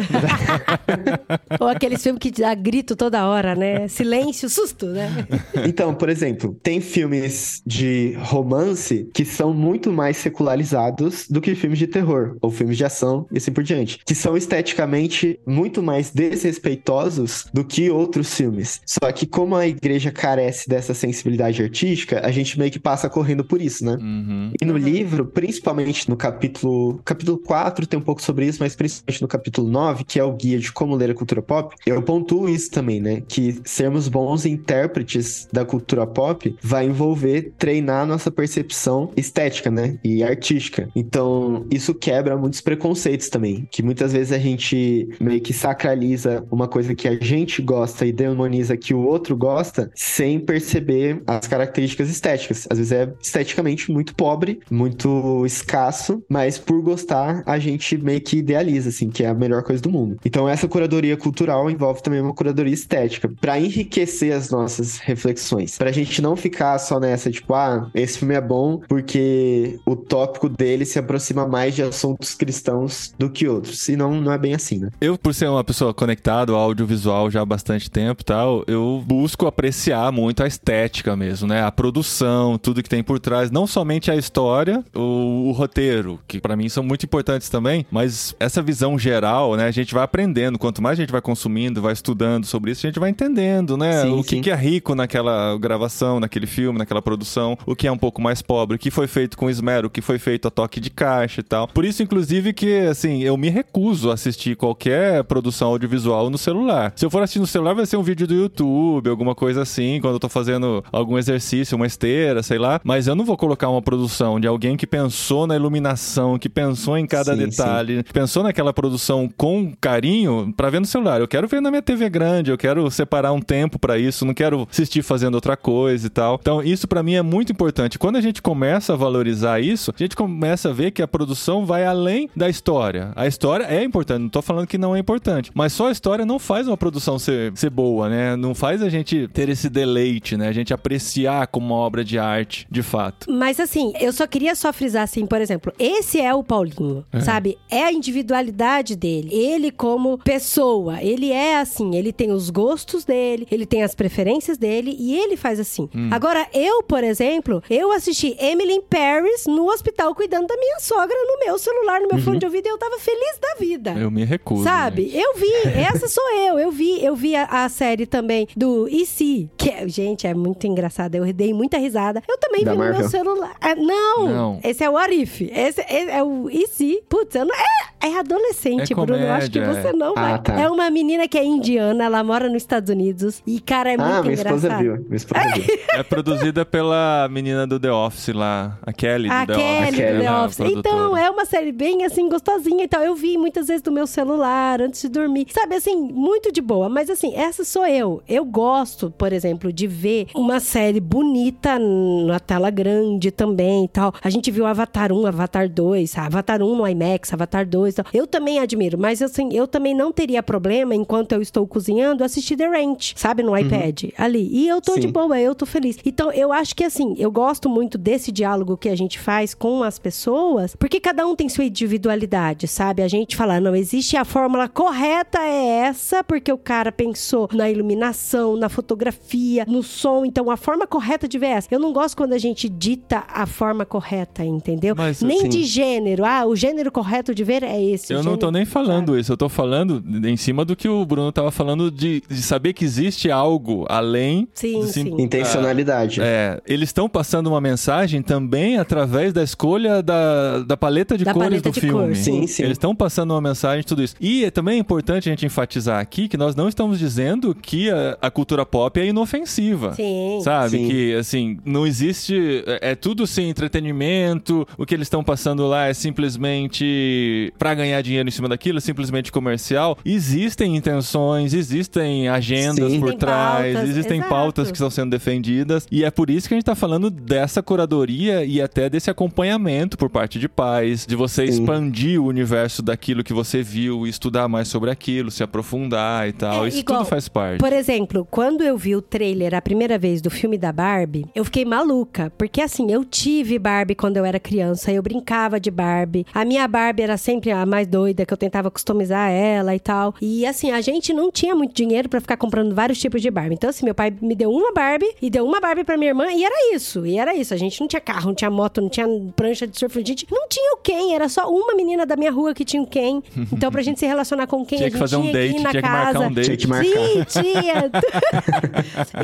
Ou aqueles filmes que dá grito toda hora, né? Silêncio, susto, né? Então, por exemplo, tem filmes de romance que são muito mais secularizados do que filmes de terror, ou filmes de ação e assim por diante, que são esteticamente muito mais desrespeitosos do que outros filmes. Só que como a igreja carece dessa sensibilidade artística, a gente meio que passa correndo por isso, né? Uhum. E no livro, principalmente no capítulo, capítulo 4 tem um pouco sobre isso, mas principalmente no capítulo 9, que é o guia de como ler a cultura pop, eu pontuo isso também, né? Que sermos bons intérpretes da cultura pop vai envolver treinar nossa percepção estética, né? E artística. Então, isso quebra muitos preconceitos também, que muitas vezes a gente meio que sacraliza uma coisa que a gente gosta e demoniza que o outro gosta sem perceber as características estéticas. Às vezes é esteticamente muito pobre, muito escasso, mas por gostar, a gente meio que idealiza, assim, que é a melhor coisa do mundo. Então, essa curadoria cultural envolve também uma curadoria estética, para enriquecer as nossas reflexões. Pra gente não ficar só nessa, tipo, ah, esse filme é bom porque o tópico dele se aproxima mais de assuntos cristãos do que outros. E não, não é bem assim, né? Eu, por ser uma pessoa conectada ao audiovisual já há bastante tempo e tal, eu busco apreciar muito a estética mesmo, né? A produção, tudo que tem por trás, não somente a história, o, o roteiro, que pra mim são muito importantes também, mas essa visão geral, né? A gente vai aprendendo, quanto mais a gente vai consumindo, vai estudando sobre isso, a gente vai entendendo, né? Sim, o que, que é rico naquela gravação, naquele filme, naquela produção, o que é um pouco mais pobre, o que foi feito com esmero, o que foi feito a toque de caixa e tal. Por isso, inclusive, que, assim, eu me recuso a assistir qualquer produção audiovisual no celular. Se eu for assistir no celular, vai ser um vídeo do YouTube, alguma coisa assim, quando eu tô fazendo algum exercício, uma esteira, sei lá. Mas eu não vou colocar uma produção de alguém que pensou na iluminação, que pensou em cada Sim, detalhe, pensou naquela produção com carinho pra ver no celular. Eu quero ver na minha TV grande, eu quero separar um tempo pra isso, não quero assistir fazendo outra coisa e tal. Então, isso pra mim é muito importante. Quando a gente começa a valorizar isso, a gente começa a ver que a produção vai além da história. A história é importante, não tô falando que não é importante, mas só a história não faz uma produção ser, ser boa, né? Não faz a gente ter esse deleite, né? A gente apreciar como uma obra de arte, de fato. Mas assim, eu só queria só frisar assim, por exemplo, esse é o Paulinho, sabe? É a individualidade dele. Ele como pessoa, ele é assim, ele tem os gostos dele, ele tem as preferências dele e ele faz assim. Agora, eu, por exemplo, eu assisti Emily in Paris no hospital cuidando da minha sogra no meu celular, no meu fone de ouvido e eu tava feliz da vida. Eu me recuso. Sabe? gente. Eu vi, essa sou eu. Eu vi, eu vi a, a série também do E.C., que é, gente, é muito engraçada. Eu dei muita risada. Eu também Da vi no meu Marvel? celular. Ah, não, Não. esse é o Arif. Esse, esse é o E.C. Putz, eu não, é, é adolescente, É Bruno. Eu acho que comédia, você não Ah, vai. tá. É uma menina que é indiana, ela mora nos Estados Unidos. E, cara, é muito ah, minha engraçado. esposa viu. Minha esposa viu. É produzida pela menina do The Office lá, a Kelly do A The Kelly Office. do The Office. Então, é uma série bem, assim, gostosinha e tal. Eu vi muitas vezes do meu celular antes de dormir. Sabe, assim, muito de boa. Mas, assim, essa sou eu. Eu gosto, por exemplo, de ver uma série bonita na tela grande também e tal. A gente viu Avatar 1, Avatar 2, Avatar 1 no IMAX, Avatar 2 e tal. Eu também admiro, mas, assim, eu também não teria problema, enquanto eu estou cozinhando, assistir The Ranch, sabe, no iPad, ali. E eu tô de Sim. boa, eu tô feliz. Então, eu acho que assim, eu gosto muito desse diálogo que a gente faz com as pessoas, porque cada um tem sua individualidade, sabe? A gente fala, não, existe a fórmula correta é essa, porque o cara pensou na iluminação, na fotografia, no som, então a forma correta de ver é essa. Eu não gosto quando a gente dita a forma correta, entendeu? Mas, nem assim- de gênero. Ah, o gênero correto de ver é esse. Eu o não tô gênero- nem falando isso, eu tô falando em cima do que o Bruno tava falando de, de saber que existe algo além. Sim, do sim. Intencionalidade. É, eles estão passando uma mensagem também através da escolha da, da paleta de Da cores paleta do de filme. cor, sim. Sim, sim. Eles estão passando uma mensagem, tudo isso. E é também importante a gente enfatizar aqui que nós não estamos dizendo que a, a cultura pop é inofensiva. Sim. Sabe? Sim. Que, assim, não existe. É, é tudo sem entretenimento. O que eles estão passando lá é simplesmente pra ganhar dinheiro em cima daquilo, é simplesmente comercial. Existem intenções, existem agendas Sim. por Tem trás, pautas, existem exato. pautas que estão sendo defendidas. E é por isso que a gente tá falando dessa curadoria e até desse acompanhamento por parte de pais, de você Sim. expandir o universo daquilo que você viu e estudar mais sobre aquilo, se aprofundar e tal. É, isso igual- tudo faz parte. Por exemplo, quando eu vi o trailer a primeira vez do filme da Barbie, eu fiquei maluca. Porque assim, eu tive Barbie quando eu era criança, eu brincava de Barbie. A minha Barbie era sempre a mais doida, que eu tentava customizar ela e tal. E assim, a gente não tinha muito dinheiro pra ficar comprando vários tipos de Barbie. Então, assim, meu pai me deu uma Barbie e deu uma Barbie pra minha irmã e era isso. E era isso. A gente não tinha carro, não tinha moto, não tinha prancha de surf. A gente não tinha o Ken, era só uma menina da minha rua que tinha o Ken. Então, pra gente se relacionar com quem Tinha a que gente fazer um tinha date, que ir na tinha que casa. marcar um date. Tinha que marcar. Sim, tinha.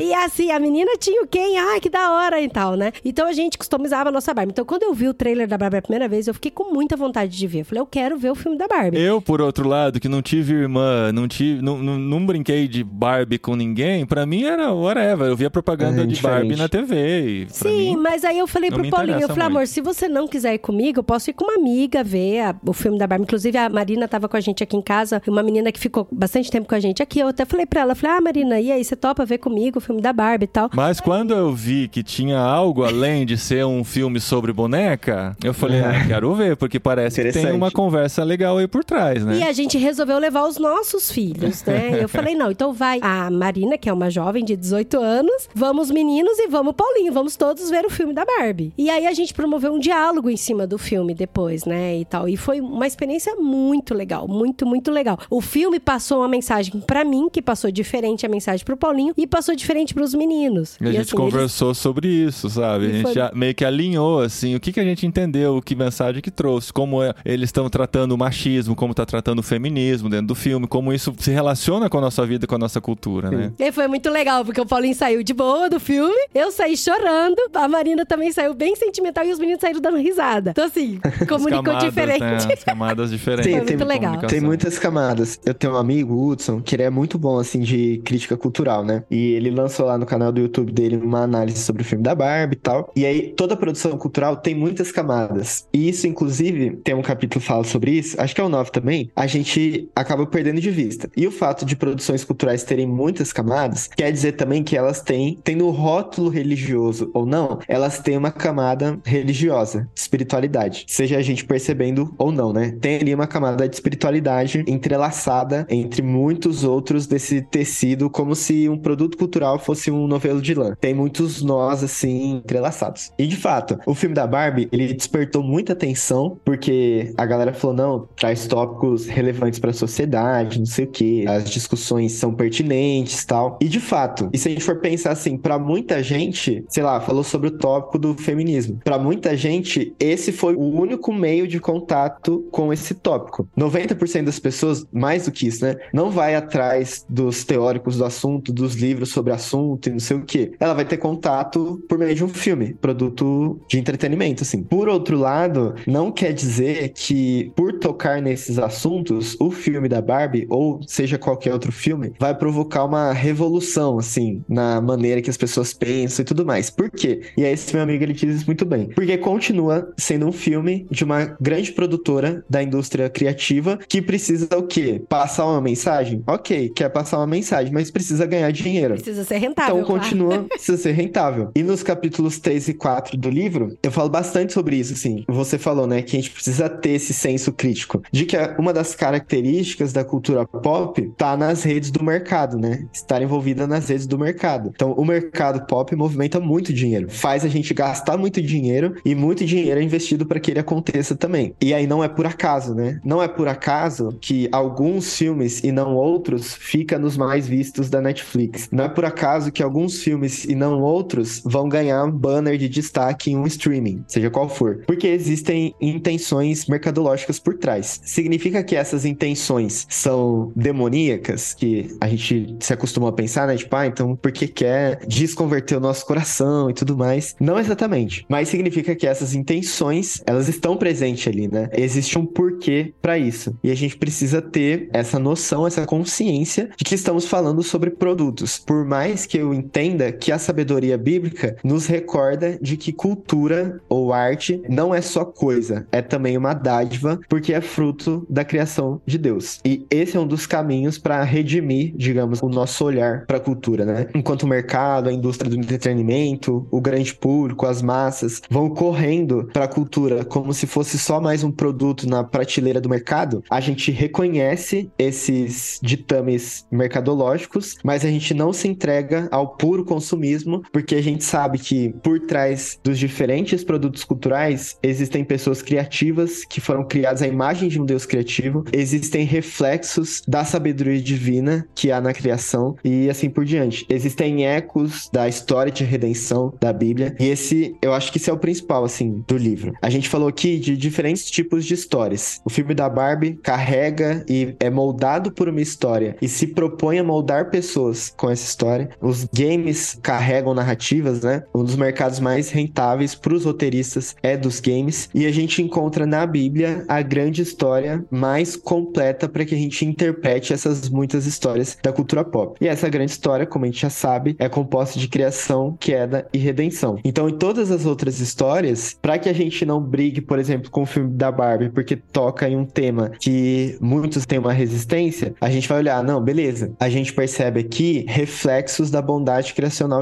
e assim, a menina tinha o quem? Ai, que da hora e tal, né? Então a gente customizava a nossa Barbie. Então quando eu vi o trailer da Barbie a primeira vez, eu fiquei com muita vontade de ver. Eu falei, eu quero ver o filme da Barbie. Eu, por outro lado, que não tive irmã, não tive, não, não, não brinquei de Barbie com ninguém, pra mim era whatever. Eu via propaganda É, de. Barbie na TV. E pra Sim, mim, mas aí eu falei pro Paulinho, eu falei, muito. amor, se você não quiser ir comigo, eu posso ir com uma amiga ver a- o filme da Barbie. Inclusive, a Marina tava com a gente aqui em casa, uma menina que ficou bastante tempo com a gente aqui. Eu até falei pra ela, falei, ah, Marina, e aí, você topa ver comigo o filme da Barbie e tal? Mas quando eu vi que tinha algo além de ser um filme sobre boneca, eu falei, É. ah, quero ver, porque parece que tem uma conversa legal aí por trás, né? E a gente resolveu levar os nossos filhos, né? Eu falei, não, então vai a Marina, que é uma jovem de 18 anos, vamos meninos e vamos Paulinho, vamos todos ver o filme da Barbie. E aí a gente promoveu um diálogo em cima do filme depois, né, e tal. E foi uma experiência muito legal, muito, muito legal. O filme passou uma mensagem pra mim, que passou diferente a mensagem pro Paulinho, e passou diferente pros meninos. E a gente assim, eles- conversou sobre isso, sabe? A E gente foi- já meio que alinhou, assim, o que, que a gente entendeu, que mensagem que trouxe, como é- eles estão tratando o machismo, como tá tratando o feminismo dentro do filme, como isso se relaciona com a nossa vida, com a nossa cultura, né? E foi muito legal, porque o Paulinho saiu de boa do filme, eu saí chorando, a Marina também saiu bem sentimental e os meninos saíram dando risada. Então, assim, As comunicou camadas, diferente. né? As camadas diferentes. Sim, tem- muito legal. Tem muitas camadas. Eu tenho um amigo, o Hudson, que ele é muito bom, assim, de crítica cultural, né? E ele lançou lá no canal do YouTube dele uma análise sobre o filme da Barbie e tal. E aí, toda produção cultural tem muitas camadas. E isso, inclusive, tem um capítulo que fala sobre isso, acho que é o 9 também, a gente acaba perdendo de vista. E o fato de produções culturais terem muitas camadas, quer dizer também que elas têm, tendo rótulo religioso ou não, elas têm uma camada religiosa, de espiritualidade. Seja a gente percebendo ou não, né? Tem ali uma camada de espiritualidade entrelaçada entre muitos outros desse tecido, como se um produto cultural fosse um novelo lã. Tem muitos nós, assim, entrelaçados. E de fato, o filme da Barbie, ele despertou muita atenção, porque a galera falou, não, traz tópicos relevantes para a sociedade, não sei o que, as discussões são pertinentes tal. E de fato, e se a gente for pensar assim, para muita gente, sei lá, falou sobre o tópico do feminismo. Para muita gente, esse foi o único meio de contato com esse tópico. 90% das pessoas, mais do que isso, né, não vai atrás dos teóricos do assunto, dos livros sobre assunto e não sei o que. Ela vai ter contato por meio de um filme, produto de entretenimento, assim. Por outro lado, não quer dizer que por tocar nesses assuntos, o filme da Barbie ou seja qualquer outro filme vai provocar uma revolução, assim, na maneira que as pessoas pessoas pensam e tudo mais. Por quê? E aí esse meu amigo ele diz isso muito bem. Porque continua sendo um filme de uma grande produtora da indústria criativa que precisa o quê? Passar uma mensagem? Ok, quer passar uma mensagem, mas precisa ganhar dinheiro. Precisa ser rentável. Então continua, precisa ser rentável. E nos capítulos 3 e 4 do livro, eu falo bastante sobre isso, assim. Você falou, né, que a gente precisa ter esse senso crítico. De que uma das características da cultura pop tá nas redes do mercado, né? Estar envolvida nas redes do mercado. Então, o mercado pop movimenta muito dinheiro. Faz a gente gastar muito dinheiro e muito dinheiro é investido para que ele aconteça também. E aí não é por acaso, né? Não é por acaso que alguns filmes e não outros fica nos mais vistos da Netflix. Não é por acaso que alguns filmes e não outros vão ganhar banner de destaque em um streaming, seja qual for. Porque existem intenções mercadológicas por trás. Significa que essas intenções são demoníacas, que a gente se acostuma a pensar, né? Tipo, ah, então porque quer desconverter o nosso coração e tudo mais. Não exatamente. Mas significa que essas intenções, elas estão presentes ali, né? Existe um porquê para isso. E a gente precisa ter essa noção, essa consciência de que estamos falando sobre produtos. Por mais que eu entenda que a sabedoria bíblica nos recorda de que cultura ou arte não é só coisa, é também uma dádiva, porque é fruto da criação de Deus. E esse é um dos caminhos para redimir, digamos, o nosso olhar para a cultura, né? Enquanto o mercado, a indústria do entretenimento, o grande público, as massas vão correndo para a cultura como se fosse só mais um produto na prateleira do mercado, a gente reconhece esses ditames mercadológicos, mas a gente não se entrega ao puro consumismo, porque a gente sabe que por trás dos diferentes produtos culturais existem pessoas criativas que foram criadas à imagem de um Deus criativo, existem reflexos da sabedoria divina que há na criação e assim por diante. Existem ecos da história de redenção da Bíblia e esse, eu acho que esse é o principal assim do livro. A gente falou aqui de diferentes tipos de histórias. O filme da Barbie carrega e é moldado por uma história e se propõe a moldar pessoas com essa história. Os games carregam narrativas, né? Um dos mercados mais rentáveis para os roteiristas é dos games e a gente encontra na Bíblia a grande história mais completa para que a gente interprete essas muitas histórias da cultura pop. E essa grande história, como a gente já sabe, é composta de criação, queda e redenção. Então, em todas as outras histórias, para que a gente não brigue, por exemplo, com o filme da Barbie, porque toca em um tema que muitos têm uma resistência, a gente vai olhar, não, beleza. A gente percebe aqui reflexos da bondade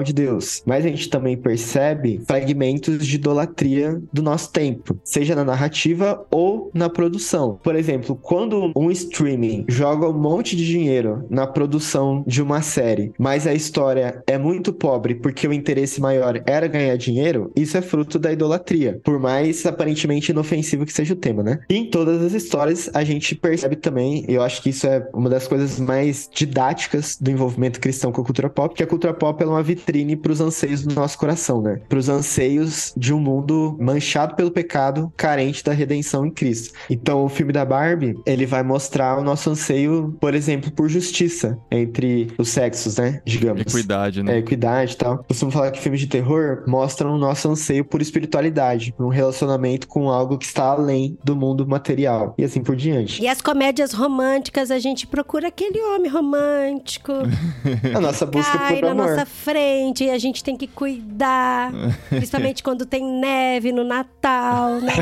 de Deus, mas a gente também percebe fragmentos de idolatria do nosso tempo, seja na narrativa ou na produção. Por exemplo, quando um streaming joga um monte de dinheiro na produção de uma série, mas a história é muito pobre porque o interesse maior era ganhar dinheiro, isso é fruto da idolatria, por mais aparentemente inofensivo que seja o tema, né? E em todas as histórias a gente percebe também, eu acho que isso é uma das coisas mais didáticas do envolvimento cristão com a cultura pop, que a cultura pop é uma vitrine para os anseios do nosso coração, né? Para os anseios de um mundo manchado pelo pecado, carente da redenção em Cristo. Então, o filme da Barbie, ele vai mostrar o nosso anseio, por exemplo, por justiça entre os sexos, né? Digamos. Equidade, né? É, equidade e tal. Costumo falar que filmes de terror mostram o nosso anseio por espiritualidade, por um relacionamento com algo que está além do mundo material e assim por diante. E as comédias românticas, a gente procura aquele homem romântico. a nossa busca cai por na amor. nossa frente e a gente tem que cuidar. principalmente quando tem neve no Natal, né?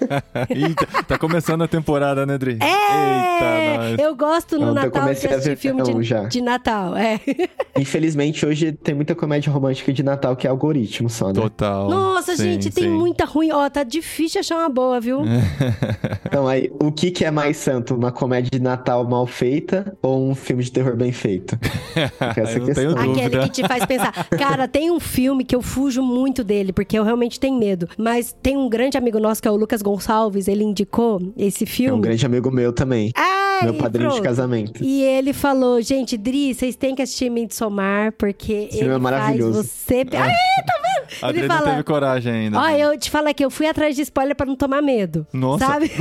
Eita, tá começando a temporada, né, Dri? É! Eita, nós. Eu gosto no Não, Natal de assistir ver filme de, já. de Natal, é. Infelizmente, hoje tem muita comédia romântica de Natal que é algoritmo só, né? Total. Nossa, Sim, gente, tem sim. muita ruim. Ó, tá difícil achar uma boa, viu? Então, aí, o que, que é mais santo? Uma comédia de Natal mal feita ou um filme de terror bem feito? Essa Eu não tenho questão. dúvida. Aquele que te faz pensar. Cara, tem um filme que eu fujo muito dele, porque eu realmente tenho medo. Mas tem um grande amigo nosso que é o Lucas Gonçalves, ele indicou esse É um filme. grande amigo meu também. Meu padrinho de pronto. casamento. E ele falou, gente, Dri, vocês têm que assistir Midsommar, porque filme ele é maravilhoso. faz você... Ai, tá vendo? A Ele Adri não fala- teve coragem ainda. Ó, eu te falo que eu fui atrás de spoiler pra não tomar medo. Nossa. Sabe?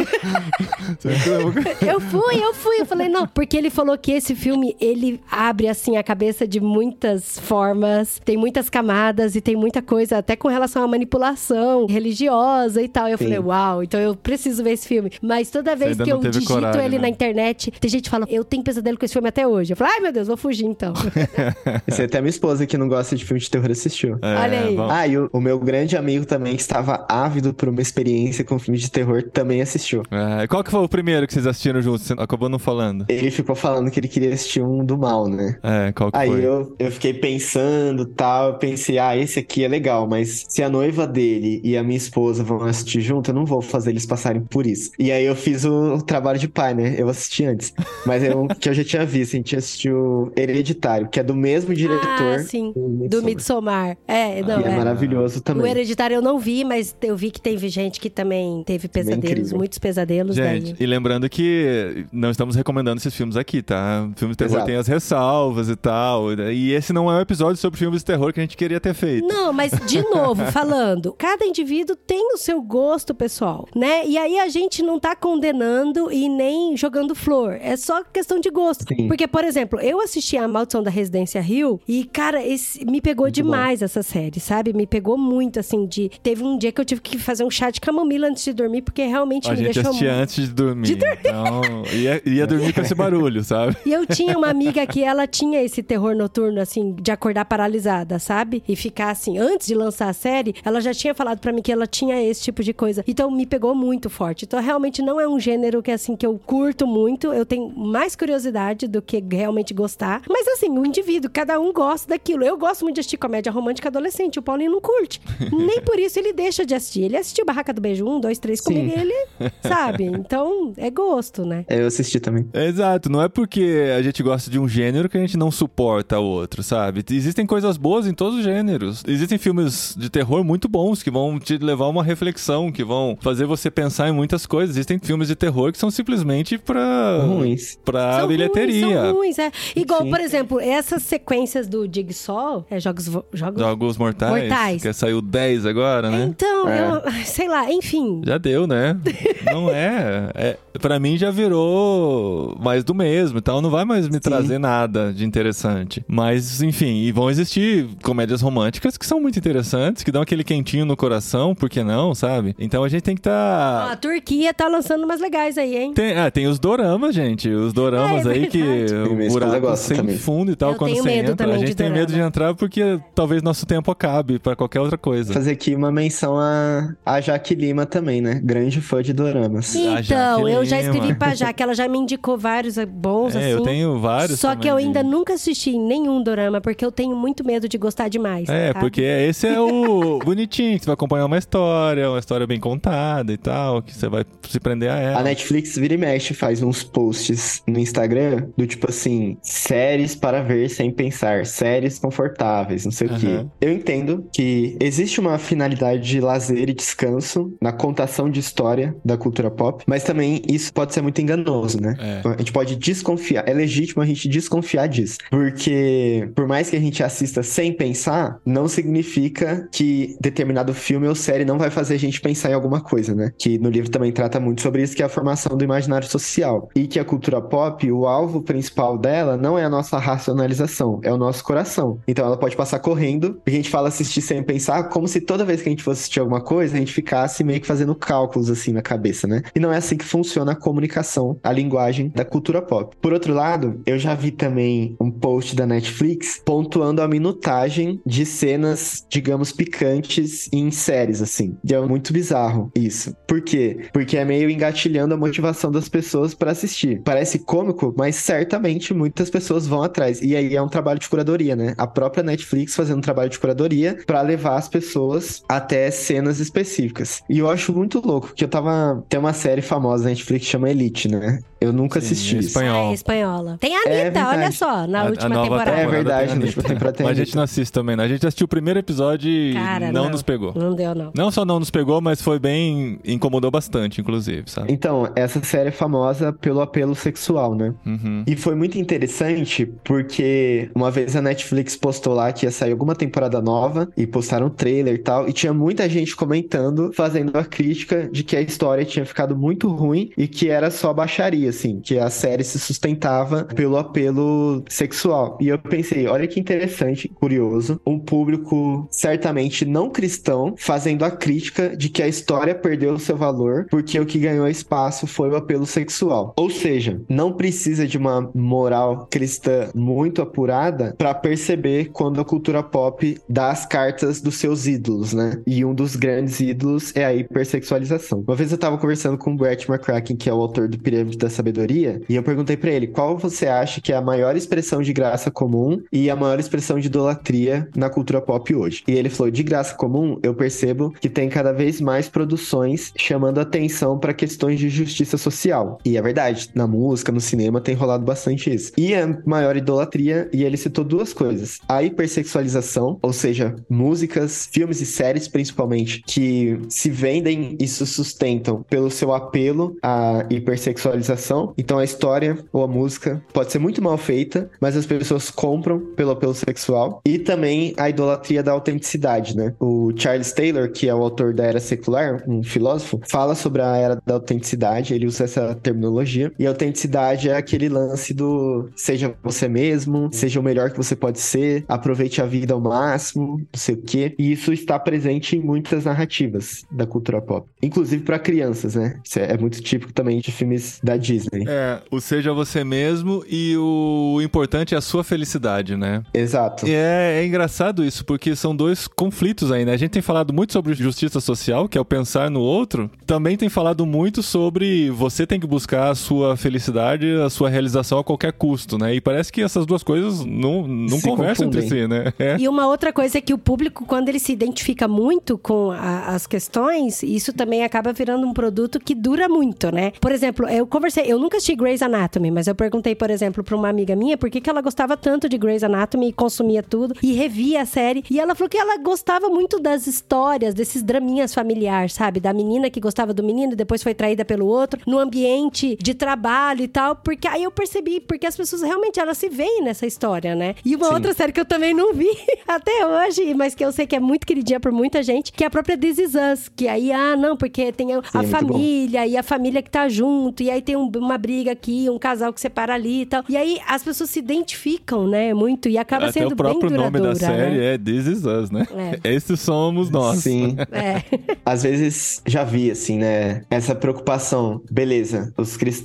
Você- Eu fui, eu fui. Eu falei, não, porque ele falou que esse filme, ele abre, assim, a cabeça de muitas formas, tem muitas camadas e tem muita coisa, até com relação à manipulação religiosa e tal. Eu Sim. falei, uau, então eu preciso ver esse filme. Mas toda vez que eu digito coragem, ele né? na internet, tem gente que fala, eu tenho pesadelo com esse filme até hoje. Eu falo, ai meu Deus, vou fugir então. Esse é até minha esposa que não gosta de filme de terror assistiu. É, Olha aí. vamos- Ah, e o, o meu grande amigo também, que estava ávido por uma experiência com filme de terror, também assistiu. É, qual que foi o primeiro que vocês assistiram juntos? Você acabou não falando. Ele ficou falando que ele queria assistir um do mal, né? É, qual que Aí foi? eu, eu fiquei pensando tal, eu pensei, ah, esse aqui é legal, mas se a noiva dele e a minha esposa vão assistir junto, eu não vou fazer eles passarem por isso. E aí eu fiz o, trabalho de pai, né? Eu assisti antes. Mas é um que eu já tinha visto, a gente assistiu Hereditário, que é do mesmo diretor ah, sim. do Do Midsommar. É, não, E é é. maravilhoso O também. Hereditário eu não vi, mas eu vi que teve gente que também teve pesadelos, incrível. muitos pesadelos Gente, daí. e lembrando que não estamos recomendando esses filmes aqui, tá? Filmes de terror Exato. tem as ressalvas e tal. E esse não é um episódio sobre filmes de terror que a gente queria ter feito. Não, mas de novo, falando, cada indivíduo tem o seu gosto pessoal, né? E aí a gente não tá condenando e nem jogando flor. É só questão de gosto. Sim. Porque, por exemplo, eu assisti a Maldição da Residência Rio e, cara, esse, me pegou Muito demais essa série, sabe? Me pegou muito, assim, de... Teve um dia que eu tive que fazer um chá de camomila antes de dormir, porque realmente A me gente deixou assistia muito... antes de dormir. Então, ia, ia dormir com esse barulho, sabe? E eu tinha uma amiga que ela tinha esse terror noturno, assim, de acordar paralisada, sabe? E ficar assim, antes de lançar a série, ela já tinha falado pra mim que ela tinha esse tipo de coisa. Então me pegou muito forte. Então realmente não é um gênero que, assim, que eu curto muito. Eu tenho mais curiosidade do que realmente gostar. Mas assim, o indivíduo, cada um gosta daquilo. Eu gosto muito de assistir comédia romântica adolescente. O Paulinho não curte. Nem por isso ele deixa de assistir. Ele assistiu Barraca do Beijo 1, 2, 3 comigo e ele, sabe? Então é gosto, né? É, Eu assisti também. Exato, não é porque a gente gosta de um gênero que a gente não suporta o outro, sabe? Existem coisas boas em todos os gêneros. Existem filmes de terror muito bons que vão te levar a uma reflexão, que vão fazer você pensar em muitas coisas. Existem filmes de terror que são simplesmente pra, Ruins. pra São bilheteria. Ruins, são ruins, é. Igual, Sim. por exemplo, essas sequências do Jigsaw, é jogos... jogos... Jogos Mortais, Mortais. que saiu 10 agora, né? Então, É. eu, sei lá, enfim. Já deu, né? Não é. é. Pra mim já virou mais do mesmo e tal. Não vai mais me trazer nada de interessante. Mas, enfim, e vão existir comédias românticas que são muito interessantes, que dão aquele quentinho no coração, por que não, sabe? Então a gente tem que estar. a Turquia tá lançando umas legais aí, hein? Tem, ah, tem os doramas, gente. Os doramas É, é aí que o buraco sem também. fundo e tal Eu quando você entra. A de gente tem medo de dorama. entrar porque talvez nosso tempo acabe pra qualquer outra coisa. Fazer aqui uma menção a, a Jaque Lima também, né? Grande fã de doramas. Então, eu já escrevi pra Jaque, ela já me indicou vários eh, bons, É, assim. eu tenho vários. Só que eu de- ainda nunca assisti nenhum dorama, porque eu tenho muito medo de gostar demais. É, sabe? porque esse é o bonitinho, que você vai acompanhar uma história, uma história bem contada e tal, que você vai se prender a ela. A Netflix vira e mexe, faz uns posts no Instagram do tipo assim, séries para ver sem pensar, séries confortáveis, não sei o quê. Eu entendo que existe uma finalidade de lazer e descanso na contação de história da cultura pop, mas também isso pode ser muito enganoso, né? É. A gente pode desconfiar, é legítimo a gente desconfiar disso, porque por mais que a gente assista sem pensar, não significa que determinado filme ou série não vai fazer a gente pensar em alguma coisa, né? Que no livro também trata muito sobre isso, que é a formação do imaginário social. E que a cultura pop, o alvo principal dela não é a nossa racionalização, é o nosso coração. Então ela pode passar correndo, a gente fala assistir sem pensar, como se toda vez que a gente fosse assistir alguma coisa, a gente ficasse meio que fazendo cálculos assim na cabeça, né? E não é assim que funciona a comunicação, a linguagem da cultura pop. Por outro lado, eu já vi também um post da Netflix pontuando a minutagem de cenas, digamos, picantes em séries, assim. E é muito bizarro isso. Por quê? Porque é meio engatilhando a motivação das pessoas pra assistir. Parece cômico, mas certamente muitas pessoas vão atrás. E aí é um trabalho de curadoria, né? A própria Netflix fazendo um trabalho de curadoria pra levar as pessoas até cenas específicas. E eu acho muito louco, porque eu tava. Tem uma série famosa da Netflix que chama Elite, né? Eu nunca Sim, assisti é espanhol. Ah, é espanhola. Tem a É Anitta, verdade. olha só, na A- a última nova temporada. É verdade, a na última temporada tem a Mas a gente não assiste também, né? A gente assistiu o primeiro episódio e Cara, não, não. nos pegou. Não deu, não. Não só não nos pegou, mas foi bem. incomodou bastante, inclusive, sabe? Então, essa série é famosa pelo apelo sexual, né? Uhum. E foi muito interessante porque uma vez a Netflix postou lá que ia sair alguma temporada nova e postaram um trailer e tal, e tinha muita gente comentando, fazendo a crítica de que a história tinha ficado muito ruim e que era só baixaria, assim, que a série se sustentava pelo apelo sexual. E eu pensei, olha que interessante, curioso, um público certamente não cristão fazendo a crítica de que a história perdeu o seu valor porque o que ganhou espaço foi o apelo sexual. Ou seja, não precisa de uma moral cristã muito apurada para perceber quando a cultura pop dá as cartas dos seus ídolos, né? E um dos grandes ídolos é a hipersexualização. Uma vez eu tava conversando com o Brett McCracken, que é o autor do Pirâmide da Sabedoria, e eu perguntei para ele qual você acha que é a maior expressão de graça comum e a maior expressão de idolatria na cultura pop hoje. E ele falou: de graça comum, eu percebo que tem cada vez mais produções chamando atenção para questões de justiça social. E é verdade, na música, no cinema tem rolado bastante isso. E a maior idolatria, e ele citou duas coisas: a hipersexualização, ou seja, músicas, filmes e séries principalmente, que se vendem e se sustentam pelo seu apelo à hipersexualização. Então a história ou a música pode ser muito mal feita, mas as pessoas compram pelo apelo sexual. E também a idolatria da autenticidade, né? O Charles Taylor, que é o autor da Era Secular, um filósofo, fala sobre a era da autenticidade, ele usa essa terminologia. E a autenticidade é aquele lance do seja você mesmo, seja o melhor que você pode ser, aproveite a vida ao máximo, não sei o quê. E isso está presente em muitas narrativas da cultura pop, inclusive para crianças, né? Isso é é muito típico também de filmes da Disney. É, o seja você mesmo e o importante é a sua felicidade, né? Exato. E É, é engraçado isso, porque são dois conflitos aí, né? A gente tem falado muito sobre justiça social, que é o pensar no outro. Também tem falado muito sobre você tem que buscar a sua felicidade, a sua realização a qualquer custo, né? E parece que essas duas coisas não, não Se conversam entre confundem. si, né? É. E uma outra coisa é que o público, quando ele se identifica muito com a- as questões, isso também acaba virando um produto que dura muito, né? Por exemplo, eu conversei, eu nunca assisti Grey's Anatomy, mas eu perguntei, por exemplo, pra uma amiga minha por que, que ela gostava tanto de Grey's Anatomy e consumia tudo e revia a série. E ela falou que ela gostava muito das histórias, desses draminhas familiares, sabe? Da menina que gostava do menino e depois foi traída pelo outro, no ambiente de trabalho e tal. Porque aí eu percebi, porque as pessoas realmente elas se veem nessa história, né? E uma Sim. outra série que eu também não vi até hoje, mas que eu sei que é muito queridinha por muita gente, que é a própria This Is Us. Que aí, ah, não, porque tem a, Sim, a é família e a família que tá junto, e aí tem um- uma briga aqui, um casal que separa ali e tal. E aí as pessoas se identificam, né, muito, e acaba Até sendo o próprio bem nome duradoura, da série né? é This Is Us, né? É. Esses somos nós. Sim. É. Às vezes já vi, assim, né? Essa preocupação. Beleza, os cristãos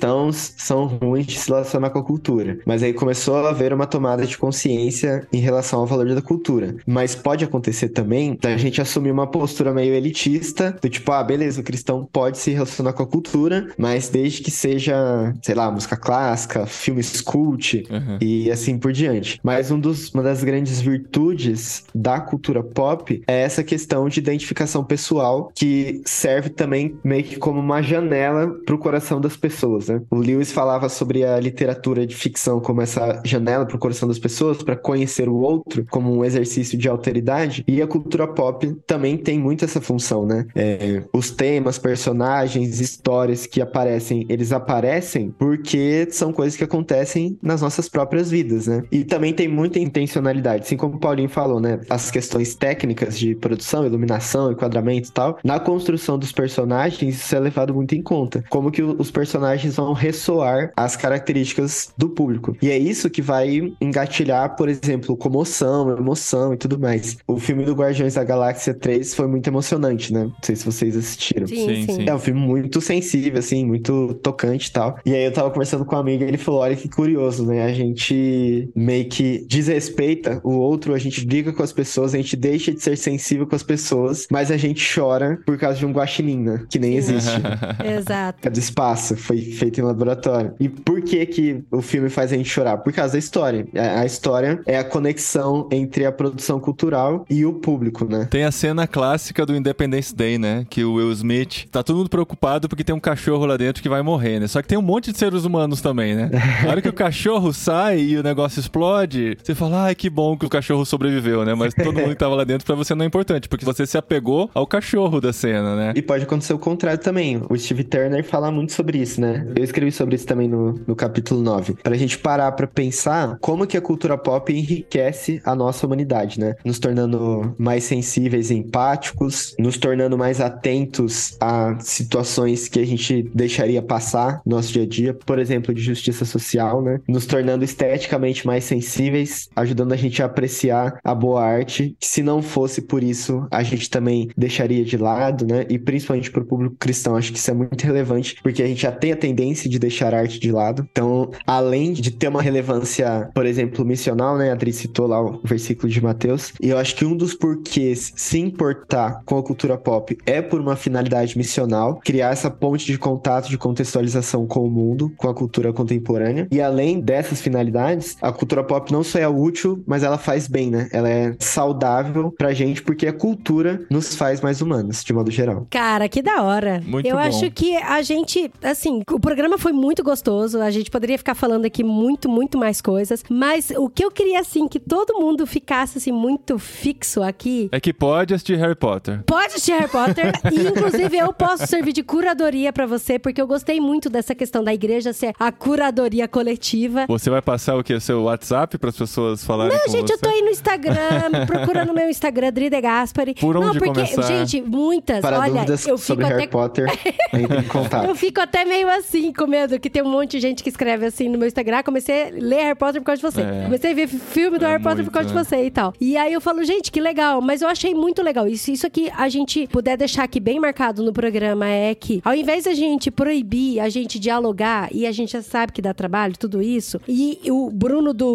são ruins de se relacionar com a cultura. Mas aí começou a haver uma tomada de consciência em relação ao valor da cultura. Mas pode acontecer também da gente assumir uma postura meio elitista, do tipo, ah, beleza, o cristão pode se relacionar com a cultura, mas desde que seja, sei lá, música clássica, filmes cult, Uhum. e assim por diante. Mas um dos, uma das grandes virtudes da cultura pop é essa questão de identificação pessoal, que serve também meio que como uma janela pro coração das pessoas, né? O Lewis falava sobre a literatura de ficção como essa janela pro coração das pessoas para conhecer o outro, como um exercício de alteridade, e a cultura pop também tem muito essa função, né? É, os temas, personagens, histórias que aparecem, eles aparecem porque são coisas que acontecem nas nossas próprias vidas, né? E também tem muita intencionalidade, assim como o Paulinho falou, né? As questões técnicas de produção, iluminação, enquadramento e tal. Na construção dos personagens, isso é levado muito em conta. Como que o- os personagens vão ressoar as características do público. E é isso que vai engatilhar, por exemplo, comoção, emoção e tudo mais. O filme do Guardiões da Galáxia 3 foi muito emocionante, né? Não sei se vocês assistiram. Sim, Sim, sim. sim. É um filme muito sensível, assim, muito tocante e tal. E aí eu tava conversando com um amigo e ele falou: olha que curioso, né? A gente meio que desrespeita o outro, a gente briga com as pessoas, a gente deixa de ser sensível com as pessoas, mas a gente chora por causa de um guaxinim, né? Que nem existe. Exato. É do espaço, foi feito em laboratório. E por que que o filme faz a gente chorar? Por causa da história. A história é a conexão entre a produção cultural e o público, né? Tem a cena clássica do Independence Day, né? Que o Will Smith tá todo mundo preocupado porque tem um cachorro lá dentro que vai morrer, né? Só que tem um monte de seres humanos também, né? Na hora que o cachorro sai e o negócio explode, você fala, ai, que bom que o cachorro sobreviveu, né? Mas todo mundo que tava lá dentro pra você não é importante, porque você se apegou ao cachorro da cena, né? E pode acontecer o contrário também. O Steve Turner fala muito sobre isso, né? Eu escrevi sobre isso também no, no capítulo 9. Pra gente parar pra pensar como que a cultura pop enriquece a nossa humanidade, né? Nos tornando mais sensíveis e empáticos, nos tornando mais atentos a situações que a gente deixaria passar no nosso dia a dia, por exemplo, de justiça social, né? Nos tornando esteticamente mais sensíveis, ajudando a gente a apreciar a boa arte. Se não fosse por isso, a gente também deixaria de lado, né? E principalmente para o público cristão, acho que isso é muito relevante, porque a gente já tem a tendência de deixar a arte de lado. Então, além de ter uma relevância, por exemplo, missional, né? A Adri citou lá o versículo de Mateus, e eu acho que um dos porquês se importar com a cultura pop é por uma finalidade missional, criar essa ponte de contato, de contextualização com o mundo, com a cultura contemporânea. E além dessas finalidades, a cultura pop não só é útil, mas ela faz bem, né? Ela é saudável pra gente porque a cultura nos faz mais humanos, de modo geral. Cara, que da hora. Muito Eu bom. acho que a gente, assim, o programa foi muito gostoso. A gente poderia ficar falando aqui muito, muito mais coisas. Mas o que eu queria, assim, que todo mundo ficasse, assim, muito fixo aqui. É que pode assistir Harry Potter. Pode assistir Harry Potter. e, inclusive, eu posso servir de curadoria pra você, porque eu gostei muito dessa questão da igreja ser a curadoria coletiva. Você vai passar o quê? Seu WhatsApp para as pessoas falarem Não, com gente, você? eu tô aí no Instagram, procurando meu Instagram, Dri De Gaspari. Por Não, onde porque, começar? gente, muitas. Para olha, dúvidas eu fico sobre até Harry Potter, entre em contato. Eu fico até meio assim, com medo, que tem um monte de gente que escreve assim no meu Instagram. Comecei a ler Harry Potter por causa de você. É. Comecei a ver filme do É Harry Potter muito, por causa né? de você e tal. E aí eu falo, gente, que legal. Mas eu achei muito legal. Isso, isso aqui a gente puder deixar aqui bem marcado no programa é que, ao invés da gente proibir a gente dialogar, e a gente já sabe que dá trabalho, tudo isso, e o Bruno do.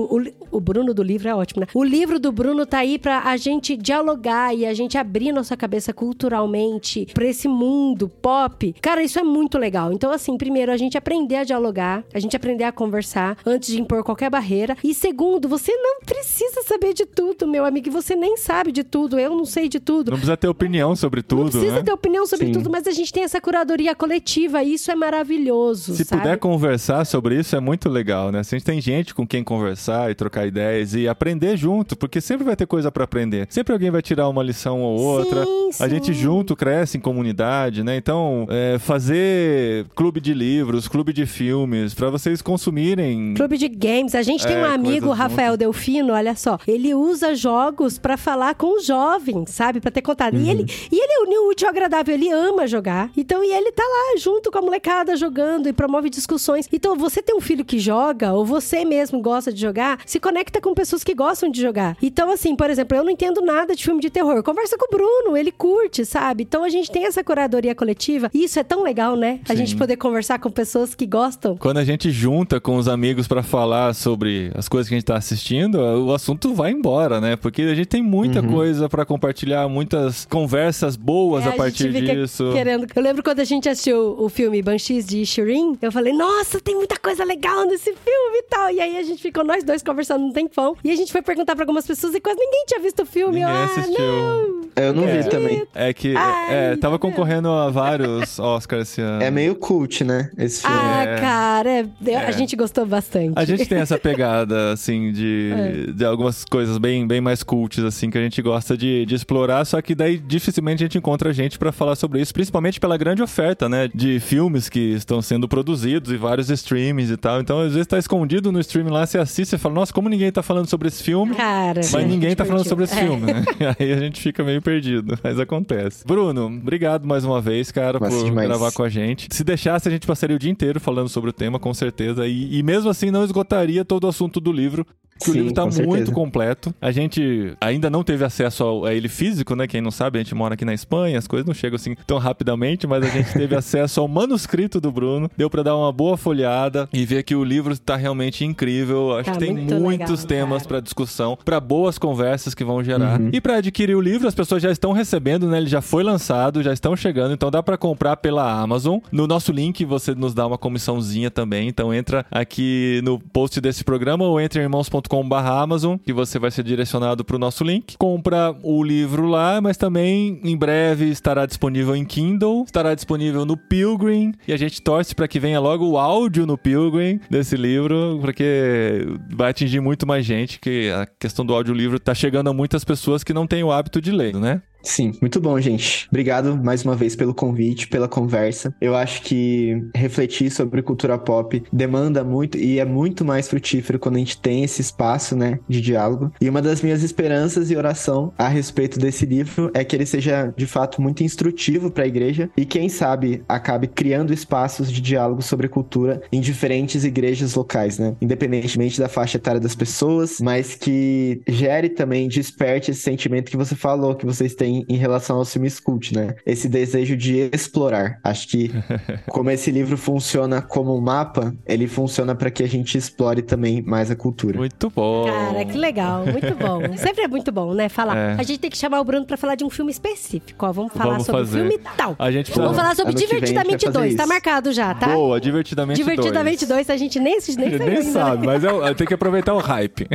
O, o Bruno do livro é ótimo, né? O livro do Bruno tá aí pra a gente dialogar e a gente abrir nossa cabeça culturalmente pra esse mundo pop. Cara, isso é muito legal. Então, assim, primeiro, a gente aprender a dialogar, a gente aprender a conversar antes de impor qualquer barreira. E segundo, você não precisa saber de tudo, meu amigo. Você nem sabe de tudo. Eu não sei de tudo. Não precisa ter opinião sobre Não tudo, precisa né? ter opinião sobre Sim. tudo, mas a gente tem essa curadoria coletiva e isso é maravilhoso, Se sabe? puder conversar sobre isso, é muito legal, né? Se a gente tem gente com quem conversar e trocar ideias e aprender junto, porque sempre vai ter coisa pra aprender. Sempre alguém vai tirar uma lição ou outra. Sim, A gente sim. junto cresce em comunidade, né? Então, é, fazer clube de livros, clube de filmes, pra vocês consumirem. Clube de games. A gente tem É, um amigo, Rafael Delfino, olha só. Ele usa jogos pra falar com os jovens, sabe? Pra ter contato. E, ele, e ele uniu o útil ao agradável. Ele ama jogar. Então, e ele tá lá junto com a molecada jogando e promove discussões. Então, você tem um filho que joga, ou você mesmo gosta de jogar, se conecta com pessoas que gostam de jogar. Então, assim, por exemplo, eu não entendo nada de filme de terror. Conversa com o Bruno, ele curte, sabe? Então, a gente tem essa curadoria coletiva. E isso é tão legal, né? A Sim. gente poder conversar com pessoas que gostam. Quando a gente junta com os amigos pra falar sobre as coisas que a gente tá assistindo, o assunto vai embora, né? Porque a gente tem muita coisa pra compartilhar, muitas conversas boas É, a partir gente fica disso. Querendo. Eu lembro quando a gente assistiu o filme Banshees de Shirin, eu falei, nossa, tem muita coisa legal nesse filme e tal. E aí a gente ficou nós dois conversando um tempão. E a gente foi perguntar pra algumas pessoas e quase ninguém tinha visto o filme. Ninguém ah, assistiu. não. Eu não É. vi também. É que Ai, é, tava tá vendo? concorrendo a vários Oscars esse ano. É meio cult, né? Esse filme. Ah, É. cara, é- a É. gente gostou bastante. A gente tem essa pegada, assim, de, É. de algumas coisas bem, bem mais cults, assim, que a gente gosta de, de explorar, só que daí dificilmente a gente encontra gente pra falar sobre isso, principalmente pela grande oferta, né, de filmes que estão sendo produzidos e vários streamings e tal. Então, às vezes tá escondido no streaming lá, você assiste e fala, nossa, como ninguém tá falando sobre esse filme? Cara, Mas ninguém tá falando sobre esse É. filme, né? Aí a gente fica meio perdido, mas acontece. Bruno, obrigado mais uma vez, cara, por demais. gravar com a gente. Se deixasse, a gente passaria o dia inteiro falando sobre o tema, com certeza. E, e mesmo assim, não esgotaria todo o assunto do livro. Porque o Sim, livro tá com muito certeza. completo. A gente ainda não teve acesso ao- a ele físico, né? Quem não sabe, a gente mora aqui na Espanha, as coisas não chegam assim tão rapidamente, mas a gente teve acesso ao manuscrito do Bruno. Deu pra dar uma boa folhada e ver que o livro tá realmente incrível. Acho Tá que tem muito muitos legal, temas pra discussão, pra boas conversas que vão gerar. Uhum. E pra adquirir o livro, as pessoas já estão recebendo, né? Ele já foi lançado, já estão chegando, então dá pra comprar pela Amazon. No nosso link você nos dá uma comissãozinha também, então entra aqui no post desse programa ou entra em irmãos.com.br Amazon, que você vai ser direcionado para o nosso link. Compra o livro lá, mas também em breve estará disponível em Kindle, estará disponível no Pilgrim e a gente torce para que venha logo o áudio no Pilgrim desse livro, porque vai atingir muito mais gente, que a questão do audiolivro tá chegando a muitas pessoas que não têm o hábito de ler, né? Sim, muito bom, gente. Obrigado mais uma vez pelo convite, pela conversa. Eu acho que refletir sobre cultura pop demanda muito e é muito mais frutífero quando a gente tem esse espaço, né, de diálogo. E uma das minhas esperanças e oração a respeito desse livro é que ele seja de fato muito instrutivo para a igreja e quem sabe acabe criando espaços de diálogo sobre cultura em diferentes igrejas locais, né? Independentemente da faixa etária das pessoas, mas que gere também, desperte esse sentimento que você falou, que vocês têm em, em relação ao filme Cult, né? Esse desejo de explorar. Acho que como esse livro funciona como um mapa, ele funciona para que a gente explore também mais a cultura. Muito bom. Cara, que legal, muito bom. Sempre é muito bom, né? Falar. É. A gente tem que chamar o Bruno para falar de um filme específico. Ó, vamos falar vamos sobre o filme tal. A gente precisa... Vamos falar sobre Divertidamente 2. Tá marcado já, tá? Boa, Divertidamente 2. Divertidamente 2, a gente nem, nem, nem né? sabe, mas é, tem que aproveitar o hype.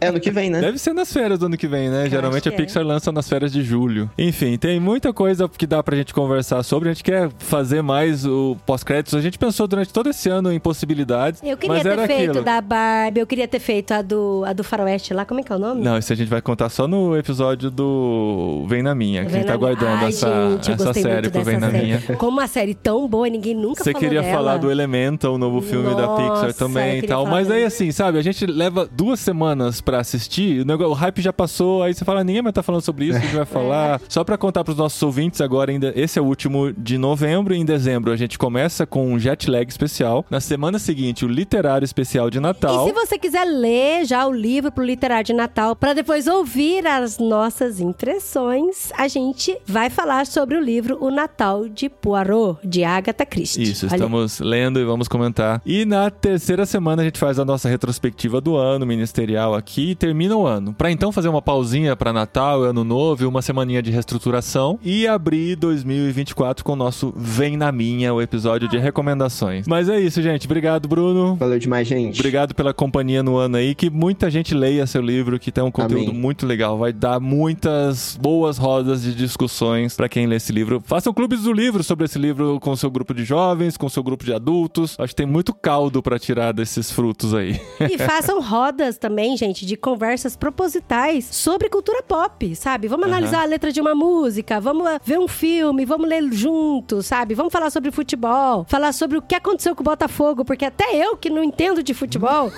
É ano que vem, né? Deve ser nas férias do ano que vem, né? Geralmente a é. Pixar é. lança nas férias de julho julho. Enfim, tem muita coisa que dá pra gente conversar sobre. A gente quer fazer mais o pós-créditos. A gente pensou durante todo esse ano em possibilidades. Eu queria ter feito aquilo. da Barbie, eu queria ter feito a do, a do Faroeste lá. Como é que é o nome? Não, isso a gente vai contar só no episódio do Vem na Minha. Que a gente tá guardando Ai, essa, gente, essa série pro Vem série. na Minha. Como uma série tão boa, ninguém nunca Você queria dela. falar do Elemental, o novo filme Nossa, da Pixar também e tal. Mas aí, assim, sabe, a gente leva duas semanas pra assistir, o, negócio, o hype já passou, aí você fala, ninguém vai estar tá falando sobre isso, a gente vai falar. É. Só pra contar para os nossos ouvintes agora ainda, esse é o último de novembro. Em dezembro a gente começa com um jet lag especial. Na semana seguinte, o literário especial de Natal. E se você quiser ler já o livro pro literário de Natal, para depois ouvir as nossas impressões, a gente vai falar sobre o livro O Natal de Poirot, de Agatha Christie. Isso, Olha. estamos lendo e vamos comentar. E na terceira semana a gente faz a nossa retrospectiva do ano ministerial aqui e termina o ano. Para então fazer uma pausinha para Natal, Ano Novo e uma semaninha de reestruturação e abrir 2024 com o nosso Vem na Minha, o episódio de recomendações. Mas é isso, gente. Obrigado, Bruno. Valeu demais, gente. Obrigado pela companhia no ano aí. Que muita gente leia seu livro, que tem um conteúdo Amém. muito legal. Vai dar muitas boas rodas de discussões para quem lê esse livro. Façam clubes do livro sobre esse livro com seu grupo de jovens, com seu grupo de adultos. Acho que tem muito caldo para tirar desses frutos aí. E façam rodas também, gente, de conversas propositais sobre cultura pop, sabe? Vamos uhum. A letra de uma música música, vamos ver um filme, vamos ler juntos, sabe? Vamos falar sobre futebol, falar sobre o que aconteceu com o Botafogo, porque até eu que não entendo de futebol,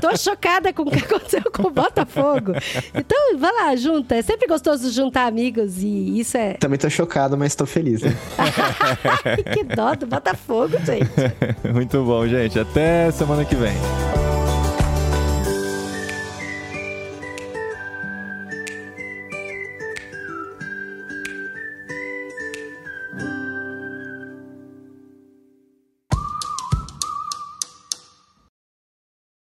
tô chocada com o que aconteceu com o Botafogo. Então, vai lá, junta. É sempre gostoso juntar amigos e isso é. Também tô chocado, mas tô feliz, né? que dó do Botafogo, gente. Muito bom, gente. Até semana que vem.